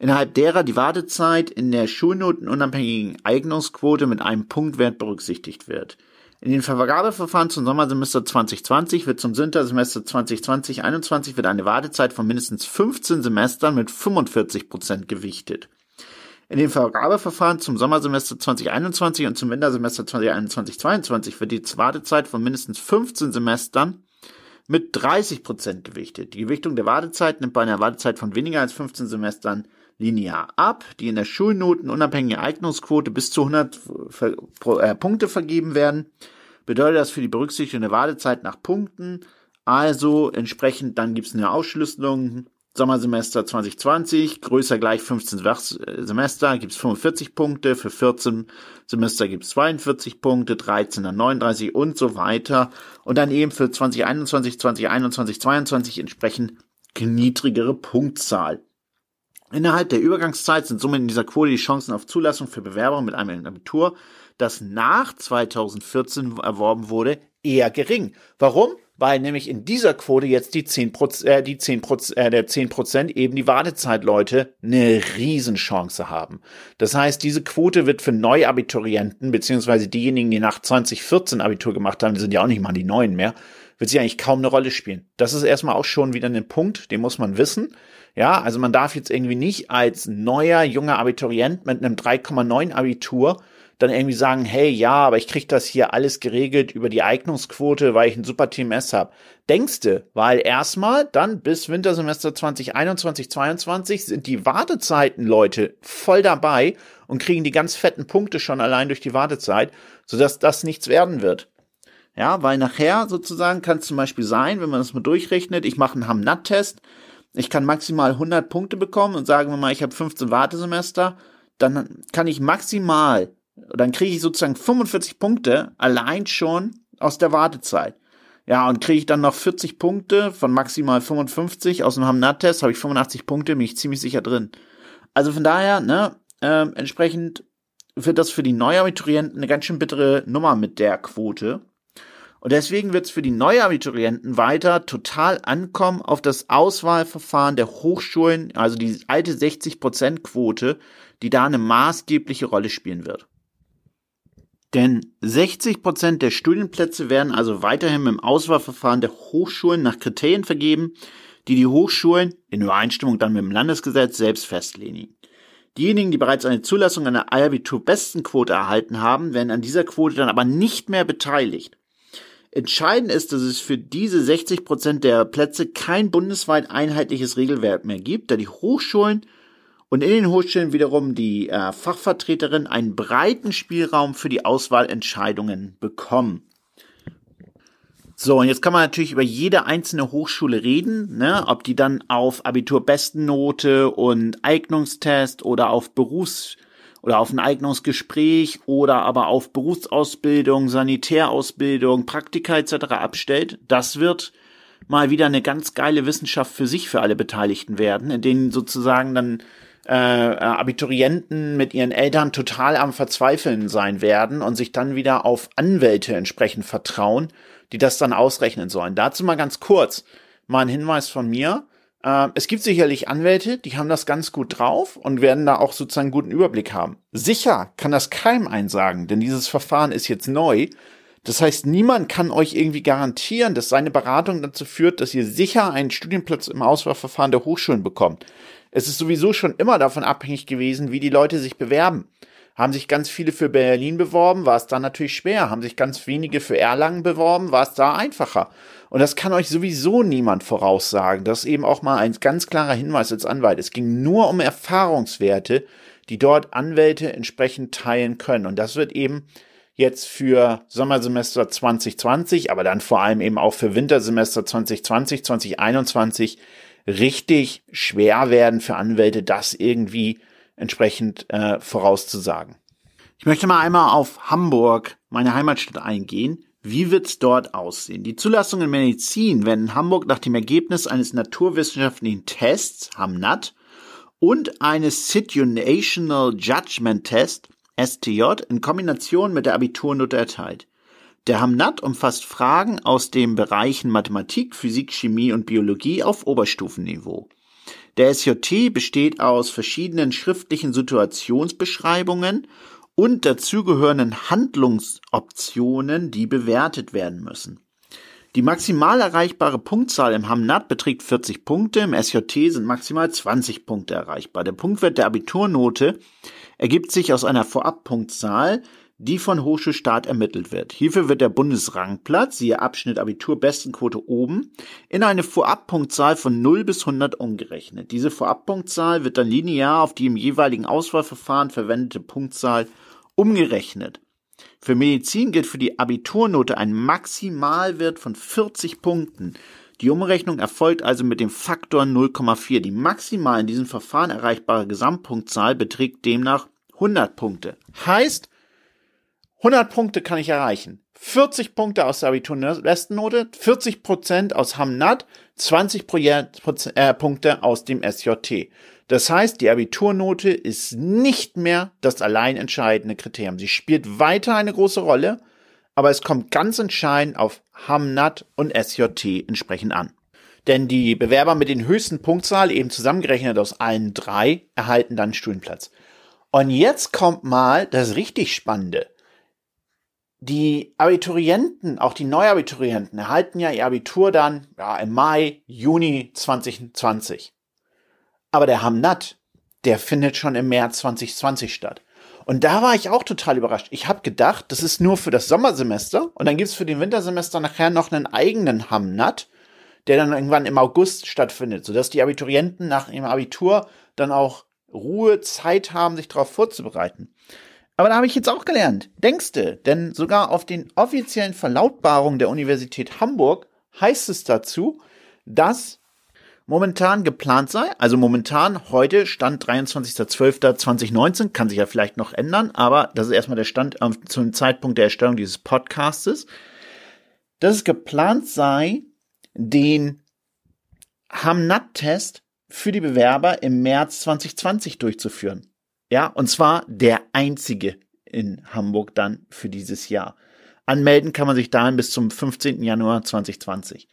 innerhalb derer die Wartezeit in der schulnotenunabhängigen Eignungsquote mit einem Punktwert berücksichtigt wird. In den Vergabeverfahren zum Sommersemester 2020 wird zum Wintersemester 2020-21 wird eine Wartezeit von mindestens 15 Semestern mit 45 Prozent gewichtet. In den Vergabeverfahren zum Sommersemester 2021 und zum Wintersemester 2021-22 wird die Wartezeit von mindestens 15 Semestern mit 30 Prozent gewichtet. Die Gewichtung der Wartezeit nimmt bei einer Wartezeit von weniger als 15 Semestern linear ab. Die in der Schulnoten unabhängige Eignungsquote bis zu 100 äh, Punkte vergeben werden. Bedeutet das für die Berücksichtigung der Wartezeit nach Punkten. Also entsprechend, dann gibt es eine Ausschlüsselung Sommersemester 2020, größer gleich 15 Semester, gibt es 45 Punkte, für 14 Semester gibt es 42 Punkte, 13 dann 39 und so weiter. Und dann eben für 2021, 2021, 2022 entsprechend niedrigere Punktzahl. Innerhalb der Übergangszeit sind somit in dieser Quote die Chancen auf Zulassung für Bewerber mit einem Abitur, das nach 2014 erworben wurde, eher gering. Warum? weil nämlich in dieser Quote jetzt die 10%, äh, die 10%, äh, der 10% eben die Wartezeitleute eine Riesenchance haben. Das heißt, diese Quote wird für Neuabiturienten, beziehungsweise diejenigen, die nach 2014 Abitur gemacht haben, die sind ja auch nicht mal die Neuen mehr, wird sie eigentlich kaum eine Rolle spielen. Das ist erstmal auch schon wieder ein Punkt, den muss man wissen. Ja, also man darf jetzt irgendwie nicht als neuer, junger Abiturient mit einem 3,9 Abitur dann irgendwie sagen, hey, ja, aber ich krieg das hier alles geregelt über die Eignungsquote, weil ich ein super TMS habe. Denkste, weil erstmal dann bis Wintersemester 2021, 22 sind die Wartezeiten, Leute, voll dabei und kriegen die ganz fetten Punkte schon allein durch die Wartezeit, sodass das nichts werden wird. Ja, weil nachher sozusagen kann es zum Beispiel sein, wenn man das mal durchrechnet, ich mache einen Hamnat-Test, ich kann maximal 100 Punkte bekommen und sagen wir mal, ich habe 15 Wartesemester, dann kann ich maximal dann kriege ich sozusagen 45 Punkte allein schon aus der Wartezeit. Ja, und kriege ich dann noch 40 Punkte von maximal 55 aus dem Hamnat-Test, habe ich 85 Punkte, bin ich ziemlich sicher drin. Also von daher, ne, äh, entsprechend wird das für die Neuabiturienten eine ganz schön bittere Nummer mit der Quote. Und deswegen wird es für die Neuabiturienten weiter total ankommen auf das Auswahlverfahren der Hochschulen, also die alte 60%-Quote, die da eine maßgebliche Rolle spielen wird. Denn 60 Prozent der Studienplätze werden also weiterhin im Auswahlverfahren der Hochschulen nach Kriterien vergeben, die die Hochschulen in Übereinstimmung dann mit dem Landesgesetz selbst festlegen. Diejenigen, die bereits eine Zulassung einer Abitur-Bestenquote erhalten haben, werden an dieser Quote dann aber nicht mehr beteiligt. Entscheidend ist, dass es für diese 60 Prozent der Plätze kein bundesweit einheitliches Regelwerk mehr gibt, da die Hochschulen und in den Hochschulen wiederum die äh, Fachvertreterin einen breiten Spielraum für die Auswahlentscheidungen bekommen. So, und jetzt kann man natürlich über jede einzelne Hochschule reden, ne, ob die dann auf Abiturbestennote und Eignungstest oder auf Berufs- oder auf ein Eignungsgespräch oder aber auf Berufsausbildung, Sanitärausbildung, Praktika etc. abstellt. Das wird mal wieder eine ganz geile Wissenschaft für sich, für alle Beteiligten werden, in denen sozusagen dann äh, Abiturienten mit ihren Eltern total am Verzweifeln sein werden und sich dann wieder auf Anwälte entsprechend vertrauen, die das dann ausrechnen sollen. Dazu mal ganz kurz mal ein Hinweis von mir. Äh, es gibt sicherlich Anwälte, die haben das ganz gut drauf und werden da auch sozusagen guten Überblick haben. Sicher kann das keinem einsagen, denn dieses Verfahren ist jetzt neu. Das heißt, niemand kann euch irgendwie garantieren, dass seine Beratung dazu führt, dass ihr sicher einen Studienplatz im Auswahlverfahren der Hochschulen bekommt. Es ist sowieso schon immer davon abhängig gewesen, wie die Leute sich bewerben. Haben sich ganz viele für Berlin beworben, war es da natürlich schwer. Haben sich ganz wenige für Erlangen beworben, war es da einfacher. Und das kann euch sowieso niemand voraussagen. Das ist eben auch mal ein ganz klarer Hinweis als Anwalt. Es ging nur um Erfahrungswerte, die dort Anwälte entsprechend teilen können. Und das wird eben jetzt für Sommersemester 2020, aber dann vor allem eben auch für Wintersemester 2020, 2021 richtig schwer werden für Anwälte, das irgendwie entsprechend äh, vorauszusagen. Ich möchte mal einmal auf Hamburg, meine Heimatstadt, eingehen. Wie wird's dort aussehen? Die Zulassung in Medizin werden in Hamburg nach dem Ergebnis eines naturwissenschaftlichen Tests, HAMNAT, und eines Situational Judgment Test, STJ, in Kombination mit der Abiturnote erteilt. Der Hamnat umfasst Fragen aus den Bereichen Mathematik, Physik, Chemie und Biologie auf Oberstufenniveau. Der SJT besteht aus verschiedenen schriftlichen Situationsbeschreibungen und dazugehörenden Handlungsoptionen, die bewertet werden müssen. Die maximal erreichbare Punktzahl im Hamnat beträgt 40 Punkte, im SJT sind maximal 20 Punkte erreichbar. Der Punktwert der Abiturnote ergibt sich aus einer Vorabpunktzahl, die von Hochschulstaat ermittelt wird. Hierfür wird der Bundesrangplatz, siehe Abschnitt Abitur Bestenquote oben, in eine Vorabpunktzahl von 0 bis 100 umgerechnet. Diese Vorabpunktzahl wird dann linear auf die im jeweiligen Auswahlverfahren verwendete Punktzahl umgerechnet. Für Medizin gilt für die Abiturnote ein Maximalwert von 40 Punkten. Die Umrechnung erfolgt also mit dem Faktor 0,4. Die maximal in diesem Verfahren erreichbare Gesamtpunktzahl beträgt demnach 100 Punkte. Heißt, 100 Punkte kann ich erreichen. 40 Punkte aus der Abiturbestennote, 40 Prozent aus Hamnat, 20 äh, Punkte aus dem SJT. Das heißt, die Abiturnote ist nicht mehr das allein entscheidende Kriterium. Sie spielt weiter eine große Rolle, aber es kommt ganz entscheidend auf Hamnat und SJT entsprechend an. Denn die Bewerber mit den höchsten Punktzahl, eben zusammengerechnet aus allen drei, erhalten dann Studienplatz. Und jetzt kommt mal das richtig Spannende die Abiturienten, auch die Neuabiturienten, erhalten ja ihr Abitur dann ja, im Mai, Juni 2020. Aber der Hamnat, der findet schon im März 2020 statt. Und da war ich auch total überrascht. Ich habe gedacht, das ist nur für das Sommersemester und dann gibt's für den Wintersemester nachher noch einen eigenen Hamnat, der dann irgendwann im August stattfindet, sodass die Abiturienten nach ihrem Abitur dann auch Ruhe, Zeit haben, sich darauf vorzubereiten. Aber da habe ich jetzt auch gelernt. Denkste, denn sogar auf den offiziellen Verlautbarungen der Universität Hamburg heißt es dazu, dass momentan geplant sei, also momentan heute Stand 23.12.2019, kann sich ja vielleicht noch ändern, aber das ist erstmal der Stand äh, zum Zeitpunkt der Erstellung dieses Podcastes, dass es geplant sei, den Hamnat-Test für die Bewerber im März 2020 durchzuführen. Ja, und zwar der einzige in Hamburg dann für dieses Jahr. Anmelden kann man sich dahin bis zum 15. Januar 2020.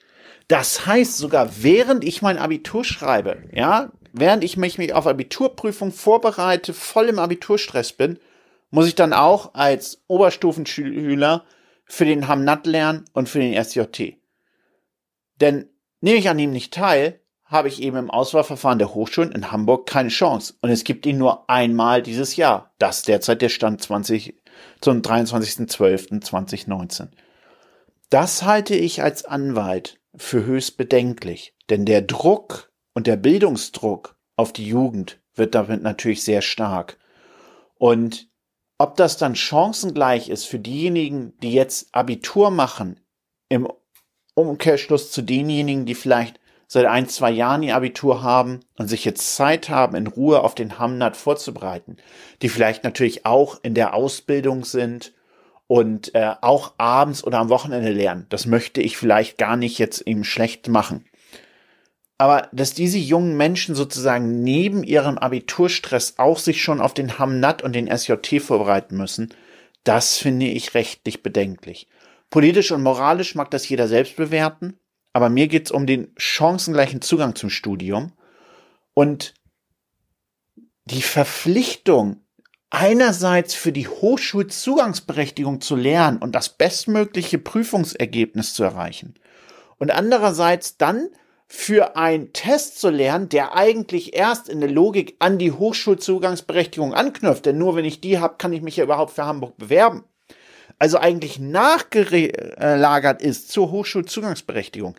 Das heißt sogar, während ich mein Abitur schreibe, ja, während ich mich, mich auf Abiturprüfung vorbereite, voll im Abiturstress bin, muss ich dann auch als Oberstufenschüler für den Hamnat lernen und für den SJT. Denn nehme ich an ihm nicht teil, habe ich eben im Auswahlverfahren der Hochschulen in Hamburg keine Chance. Und es gibt ihn nur einmal dieses Jahr. Das ist derzeit der Stand 20, zum 23.12.2019. Das halte ich als Anwalt für höchst bedenklich, denn der Druck und der Bildungsdruck auf die Jugend wird damit natürlich sehr stark. Und ob das dann chancengleich ist für diejenigen, die jetzt Abitur machen, im Umkehrschluss zu denjenigen, die vielleicht seit ein, zwei Jahren ihr Abitur haben und sich jetzt Zeit haben, in Ruhe auf den Hamnat vorzubereiten, die vielleicht natürlich auch in der Ausbildung sind und äh, auch abends oder am Wochenende lernen. Das möchte ich vielleicht gar nicht jetzt eben schlecht machen. Aber dass diese jungen Menschen sozusagen neben ihrem Abiturstress auch sich schon auf den Hamnat und den SJT vorbereiten müssen, das finde ich rechtlich bedenklich. Politisch und moralisch mag das jeder selbst bewerten, aber mir geht's um den chancengleichen Zugang zum Studium und die Verpflichtung, einerseits für die Hochschulzugangsberechtigung zu lernen und das bestmögliche Prüfungsergebnis zu erreichen und andererseits dann für einen Test zu lernen, der eigentlich erst in der Logik an die Hochschulzugangsberechtigung anknüpft. Denn nur wenn ich die habe, kann ich mich ja überhaupt für Hamburg bewerben. Also eigentlich nachgelagert ist zur Hochschulzugangsberechtigung.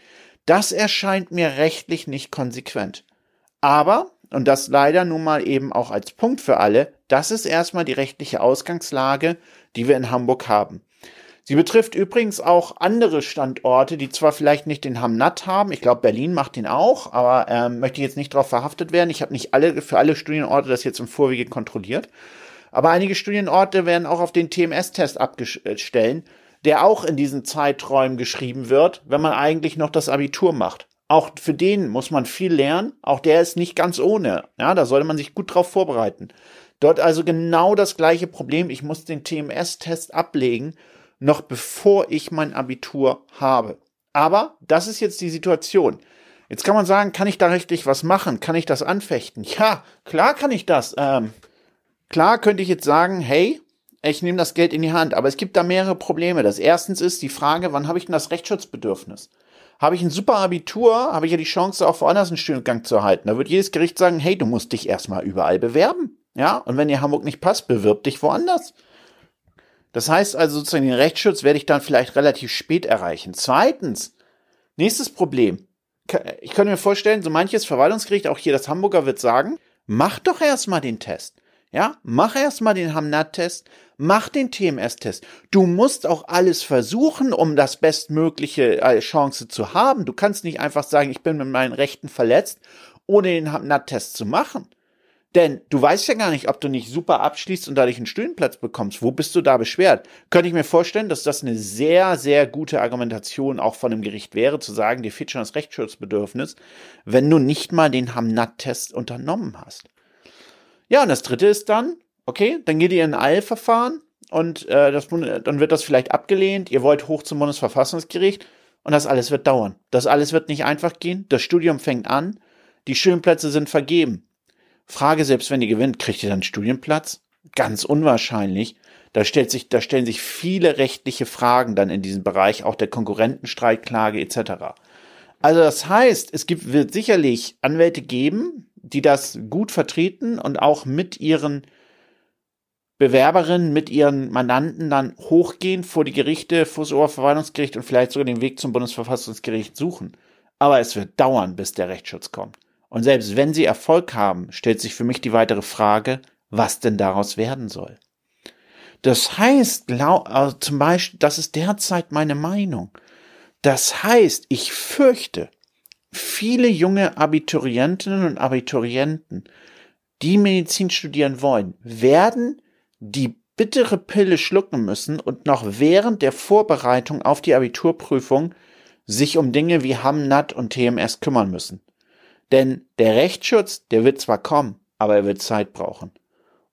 Das erscheint mir rechtlich nicht konsequent. Aber, und das leider nun mal eben auch als Punkt für alle, das ist erstmal die rechtliche Ausgangslage, die wir in Hamburg haben. Sie betrifft übrigens auch andere Standorte, die zwar vielleicht nicht den Hamnat haben, ich glaube Berlin macht den auch, aber ähm, möchte ich jetzt nicht darauf verhaftet werden. Ich habe nicht alle für alle Studienorte das jetzt im Vorwege kontrolliert. Aber einige Studienorte werden auch auf den TMS-Test abstellen, der auch in diesen Zeiträumen geschrieben wird, wenn man eigentlich noch das Abitur macht. Auch für den muss man viel lernen. Auch der ist nicht ganz ohne. Ja, da sollte man sich gut drauf vorbereiten. Dort also genau das gleiche Problem. Ich muss den TMS-Test ablegen noch bevor ich mein Abitur habe. Aber das ist jetzt die Situation. Jetzt kann man sagen, kann ich da richtig was machen? Kann ich das anfechten? Ja, klar kann ich das. Ähm, klar könnte ich jetzt sagen, hey, ich nehme das Geld in die Hand. Aber es gibt da mehrere Probleme. Das erstens ist die Frage, wann habe ich denn das Rechtsschutzbedürfnis? Habe ich ein super Abitur, habe ich ja die Chance, auch woanders einen Studiengang zu erhalten. Da wird jedes Gericht sagen, hey, du musst dich erstmal überall bewerben. Ja, und wenn dir Hamburg nicht passt, bewirb dich woanders. Das heißt also sozusagen den Rechtsschutz werde ich dann vielleicht relativ spät erreichen. Zweitens, nächstes Problem. Ich könnte mir vorstellen, so manches Verwaltungsgericht, auch hier das Hamburger, wird sagen, mach doch erstmal den Test. Ja, mach erstmal den Hamnat-Test, mach den TMS-Test. Du musst auch alles versuchen, um das bestmögliche äh, Chance zu haben. Du kannst nicht einfach sagen, ich bin mit meinen Rechten verletzt, ohne den Hamnat-Test zu machen. Denn du weißt ja gar nicht, ob du nicht super abschließt und dadurch einen Studienplatz bekommst. Wo bist du da beschwert? Könnte ich mir vorstellen, dass das eine sehr, sehr gute Argumentation auch von dem Gericht wäre, zu sagen, dir fehlt schon das Rechtsschutzbedürfnis, wenn du nicht mal den Hamnat-Test unternommen hast. Ja, und das dritte ist dann, okay, dann geht ihr in ein Eilverfahren und äh, das, dann wird das vielleicht abgelehnt. Ihr wollt hoch zum Bundesverfassungsgericht und das alles wird dauern. Das alles wird nicht einfach gehen. Das Studium fängt an. Die Studienplätze sind vergeben. Frage, selbst wenn ihr gewinnt, kriegt ihr dann Studienplatz? Ganz unwahrscheinlich. Da stellt sich, da stellen sich viele rechtliche Fragen dann in diesem Bereich, auch der Konkurrentenstreitklage etc. Also das heißt, es gibt, wird sicherlich Anwälte geben, die das gut vertreten und auch mit ihren Bewerberinnen, mit ihren Mandanten dann hochgehen vor die Gerichte, vor das Oberverwaltungsgericht und vielleicht sogar den Weg zum Bundesverfassungsgericht suchen. Aber es wird dauern, bis der Rechtsschutz kommt. Und selbst wenn sie Erfolg haben, stellt sich für mich die weitere Frage, was denn daraus werden soll. Das heißt, also zum Beispiel, das ist derzeit meine Meinung. Das heißt, ich fürchte, viele junge Abiturientinnen und Abiturienten, die Medizin studieren wollen, werden die bittere Pille schlucken müssen und noch während der Vorbereitung auf die Abiturprüfung sich um Dinge wie Hamnat und TMS kümmern müssen. Denn der Rechtsschutz, der wird zwar kommen, aber er wird Zeit brauchen.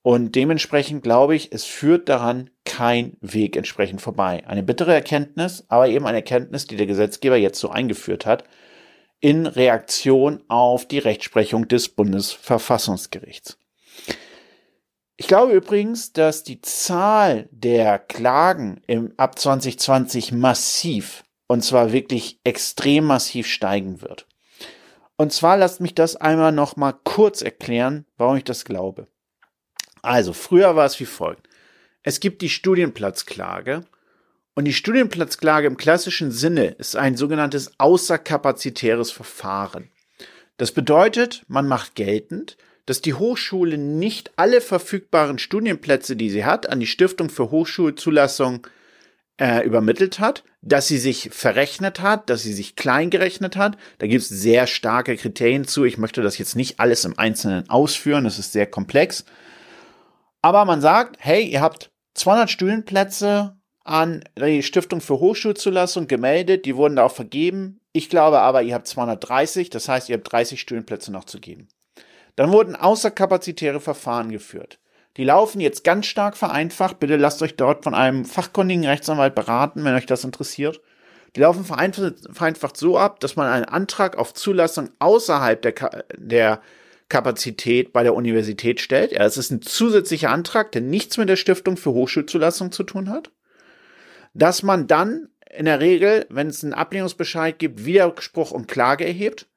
Und dementsprechend glaube ich, es führt daran kein Weg entsprechend vorbei. Eine bittere Erkenntnis, aber eben eine Erkenntnis, die der Gesetzgeber jetzt so eingeführt hat, in Reaktion auf die Rechtsprechung des Bundesverfassungsgerichts. Ich glaube übrigens, dass die Zahl der Klagen im, ab 2020 massiv, und zwar wirklich extrem massiv steigen wird. Und zwar lasst mich das einmal noch mal kurz erklären, warum ich das glaube. Also, früher war es wie folgt. Es gibt die Studienplatzklage und die Studienplatzklage im klassischen Sinne ist ein sogenanntes außerkapazitäres Verfahren. Das bedeutet, man macht geltend, dass die Hochschule nicht alle verfügbaren Studienplätze, die sie hat, an die Stiftung für Hochschulzulassung äh, übermittelt hat, dass sie sich verrechnet hat, dass sie sich klein gerechnet hat. Da gibt es sehr starke Kriterien zu. Ich möchte das jetzt nicht alles im Einzelnen ausführen, das ist sehr komplex. Aber man sagt, hey, ihr habt 200 Studienplätze an die Stiftung für Hochschulzulassung gemeldet. Die wurden da auch vergeben. Ich glaube aber, ihr habt 230, das heißt, ihr habt 30 Studienplätze noch zu geben. Dann wurden außerkapazitäre Verfahren geführt. Die laufen jetzt ganz stark vereinfacht. Bitte lasst euch dort von einem fachkundigen Rechtsanwalt beraten, wenn euch das interessiert. Die laufen vereinfacht so ab, dass man einen Antrag auf Zulassung außerhalb der, Ka der Kapazität bei der Universität stellt. Ja, es ist ein zusätzlicher Antrag, der nichts mit der Stiftung für Hochschulzulassung zu tun hat. Dass man dann in der Regel, wenn es einen Ablehnungsbescheid gibt, Widerspruch und Klage erhebt.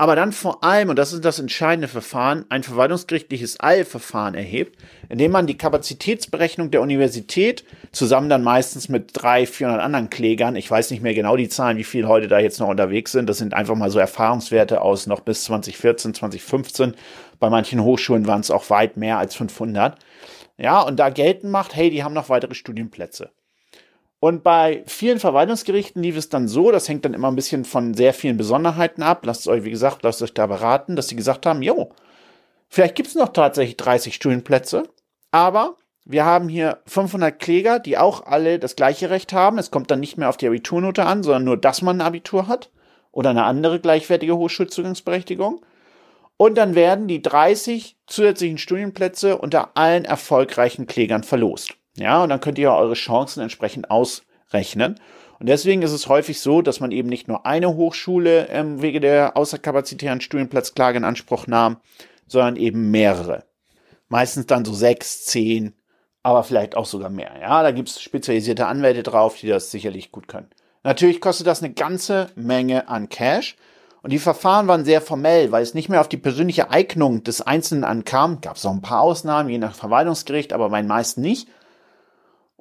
Aber dann vor allem, und das ist das entscheidende Verfahren, ein verwaltungsgerichtliches Eilverfahren erhebt, indem man die Kapazitätsberechnung der Universität zusammen dann meistens mit drei, 400 anderen Klägern, ich weiß nicht mehr genau die Zahlen, wie viel heute da jetzt noch unterwegs sind, das sind einfach mal so Erfahrungswerte aus noch bis 2014, 2015, bei manchen Hochschulen waren es auch weit mehr als 500, ja, und da geltend macht, hey, die haben noch weitere Studienplätze. Und bei vielen Verwaltungsgerichten lief es dann so, das hängt dann immer ein bisschen von sehr vielen Besonderheiten ab. Lasst euch, wie gesagt, lasst euch da beraten, dass sie gesagt haben, jo, vielleicht gibt es noch tatsächlich 30 Studienplätze, aber wir haben hier 500 Kläger, die auch alle das gleiche Recht haben. Es kommt dann nicht mehr auf die Abiturnote an, sondern nur, dass man ein Abitur hat oder eine andere gleichwertige Hochschulzugangsberechtigung. Und dann werden die 30 zusätzlichen Studienplätze unter allen erfolgreichen Klägern verlost. Ja, und dann könnt ihr eure Chancen entsprechend ausrechnen. Und deswegen ist es häufig so, dass man eben nicht nur eine Hochschule ähm, wegen der außerkapazitären Studienplatzklage in Anspruch nahm, sondern eben mehrere. Meistens dann so sechs, zehn, aber vielleicht auch sogar mehr. Ja, da gibt es spezialisierte Anwälte drauf, die das sicherlich gut können. Natürlich kostet das eine ganze Menge an Cash. Und die Verfahren waren sehr formell, weil es nicht mehr auf die persönliche Eignung des Einzelnen ankam. Gab es auch ein paar Ausnahmen, je nach Verwaltungsgericht, aber bei den meisten nicht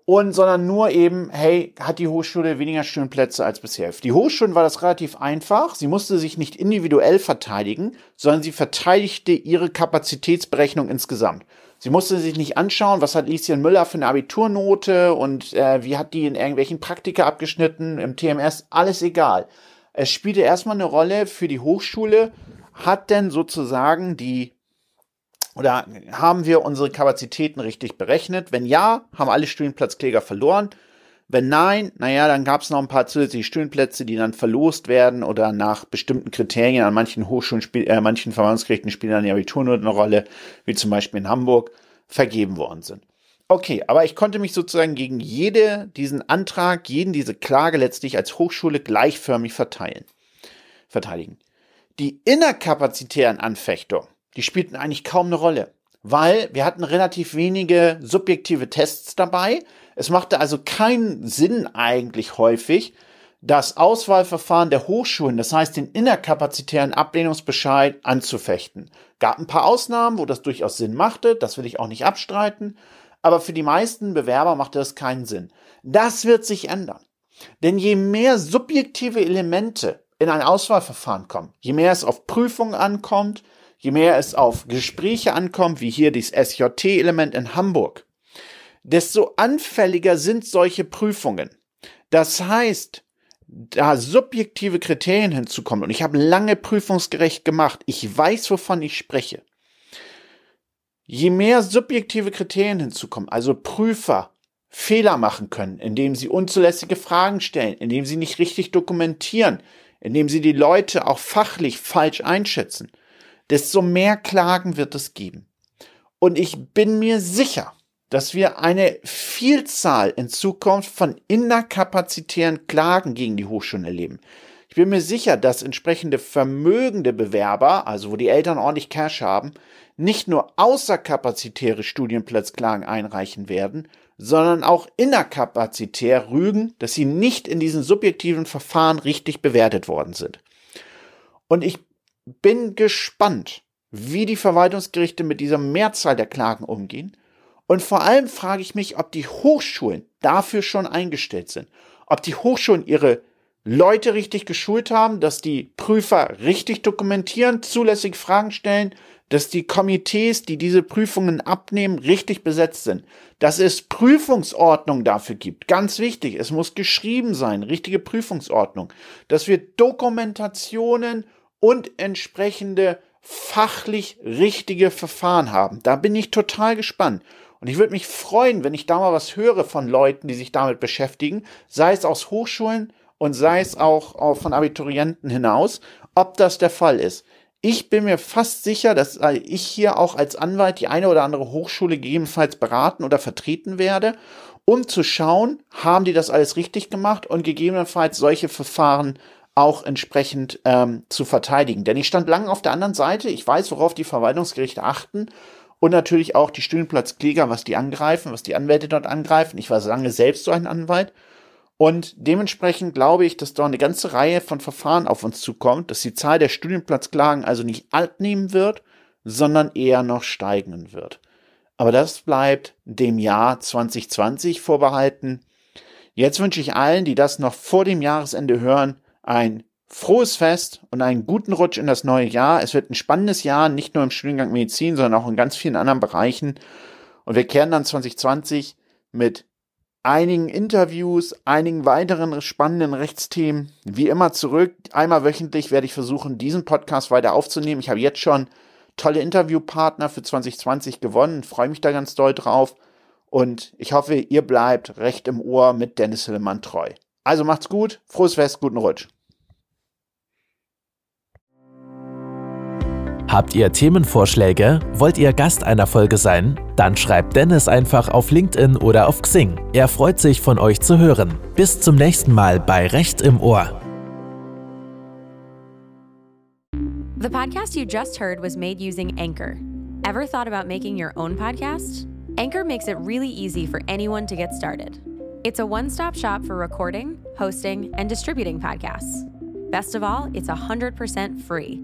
und sondern nur eben, hey, hat die Hochschule weniger Studienplätze als bisher. Für die Hochschulen war das relativ einfach. Sie musste sich nicht individuell verteidigen, sondern sie verteidigte ihre Kapazitätsberechnung insgesamt. Sie musste sich nicht anschauen, was hat Lieschen Müller für eine Abiturnote und äh, wie hat die in irgendwelchen Praktika abgeschnitten, im TMS, alles egal. Es spielte erstmal eine Rolle für die Hochschule, hat denn sozusagen die oder haben wir unsere Kapazitäten richtig berechnet? Wenn ja, haben alle Studienplatzkläger verloren. Wenn nein, naja, dann gab es noch ein paar zusätzliche Studienplätze, die dann verlost werden oder nach bestimmten Kriterien an manchen Hochschulen, äh, manchen Verwaltungsgerichten spielen dann die Abiturnoten eine Rolle, wie zum Beispiel in Hamburg, vergeben worden sind. Okay, aber ich konnte mich sozusagen gegen jede, diesen Antrag, jeden diese Klage letztlich als Hochschule gleichförmig verteilen, verteidigen. Die innerkapazitären Anfechtungen, die spielten eigentlich kaum eine Rolle, weil wir hatten relativ wenige subjektive Tests dabei. Es machte also keinen Sinn eigentlich häufig, das Auswahlverfahren der Hochschulen, das heißt den innerkapazitären Ablehnungsbescheid anzufechten. Gab ein paar Ausnahmen, wo das durchaus Sinn machte, das will ich auch nicht abstreiten, aber für die meisten Bewerber machte das keinen Sinn. Das wird sich ändern. Denn je mehr subjektive Elemente in ein Auswahlverfahren kommen, je mehr es auf Prüfungen ankommt, je mehr es auf Gespräche ankommt, wie hier dieses SJT-Element in Hamburg, desto anfälliger sind solche Prüfungen. Das heißt, da subjektive Kriterien hinzukommen, und ich habe lange prüfungsgerecht gemacht, ich weiß, wovon ich spreche. Je mehr subjektive Kriterien hinzukommen, also Prüfer Fehler machen können, indem sie unzulässige Fragen stellen, indem sie nicht richtig dokumentieren, indem sie die Leute auch fachlich falsch einschätzen, desto mehr Klagen wird es geben. Und ich bin mir sicher, dass wir eine Vielzahl in Zukunft von innerkapazitären Klagen gegen die Hochschulen erleben. Ich bin mir sicher, dass entsprechende vermögende Bewerber, also wo die Eltern ordentlich Cash haben, nicht nur außerkapazitäre Studienplatzklagen einreichen werden, sondern auch innerkapazitär rügen, dass sie nicht in diesen subjektiven Verfahren richtig bewertet worden sind. Und ich bin gespannt, wie die Verwaltungsgerichte mit dieser Mehrzahl der Klagen umgehen. Und vor allem frage ich mich, ob die Hochschulen dafür schon eingestellt sind. Ob die Hochschulen ihre Leute richtig geschult haben, dass die Prüfer richtig dokumentieren, zulässig Fragen stellen, dass die Komitees, die diese Prüfungen abnehmen, richtig besetzt sind, dass es Prüfungsordnung dafür gibt. Ganz wichtig, es muss geschrieben sein, richtige Prüfungsordnung, dass wir Dokumentationen und entsprechende fachlich richtige Verfahren haben. Da bin ich total gespannt. Und ich würde mich freuen, wenn ich da mal was höre von Leuten, die sich damit beschäftigen, sei es aus Hochschulen und sei es auch von Abiturienten hinaus, ob das der Fall ist. Ich bin mir fast sicher, dass ich hier auch als Anwalt die eine oder andere Hochschule gegebenenfalls beraten oder vertreten werde, um zu schauen, haben die das alles richtig gemacht und gegebenenfalls solche Verfahren auch entsprechend ähm, zu verteidigen. Denn ich stand lange auf der anderen Seite. Ich weiß, worauf die Verwaltungsgerichte achten und natürlich auch die Studienplatzkläger, was die angreifen, was die Anwälte dort angreifen. Ich war lange selbst so ein Anwalt. Und dementsprechend glaube ich, dass dort eine ganze Reihe von Verfahren auf uns zukommt, dass die Zahl der Studienplatzklagen also nicht abnehmen wird, sondern eher noch steigen wird. Aber das bleibt dem Jahr 2020 vorbehalten. Jetzt wünsche ich allen, die das noch vor dem Jahresende hören, ein frohes Fest und einen guten Rutsch in das neue Jahr. Es wird ein spannendes Jahr, nicht nur im Studiengang Medizin, sondern auch in ganz vielen anderen Bereichen. Und wir kehren dann 2020 mit einigen Interviews, einigen weiteren spannenden Rechtsthemen wie immer zurück. Einmal wöchentlich werde ich versuchen, diesen Podcast weiter aufzunehmen. Ich habe jetzt schon tolle Interviewpartner für 2020 gewonnen, freue mich da ganz doll drauf. Und ich hoffe, ihr bleibt recht im Ohr mit Dennis Hillemann treu. Also macht's gut, frohes Fest, guten Rutsch. Habt ihr Themenvorschläge? Wollt ihr Gast einer Folge sein? Dann schreibt Dennis einfach auf LinkedIn oder auf Xing. Er freut sich, von euch zu hören. Bis zum nächsten Mal bei Recht im Ohr. The podcast you just heard was made using Anchor. Ever thought about making your own podcast? Anchor makes it really easy for anyone to get started. It's a one stop shop for recording, hosting, and distributing podcasts. Best of all, it's 100% free.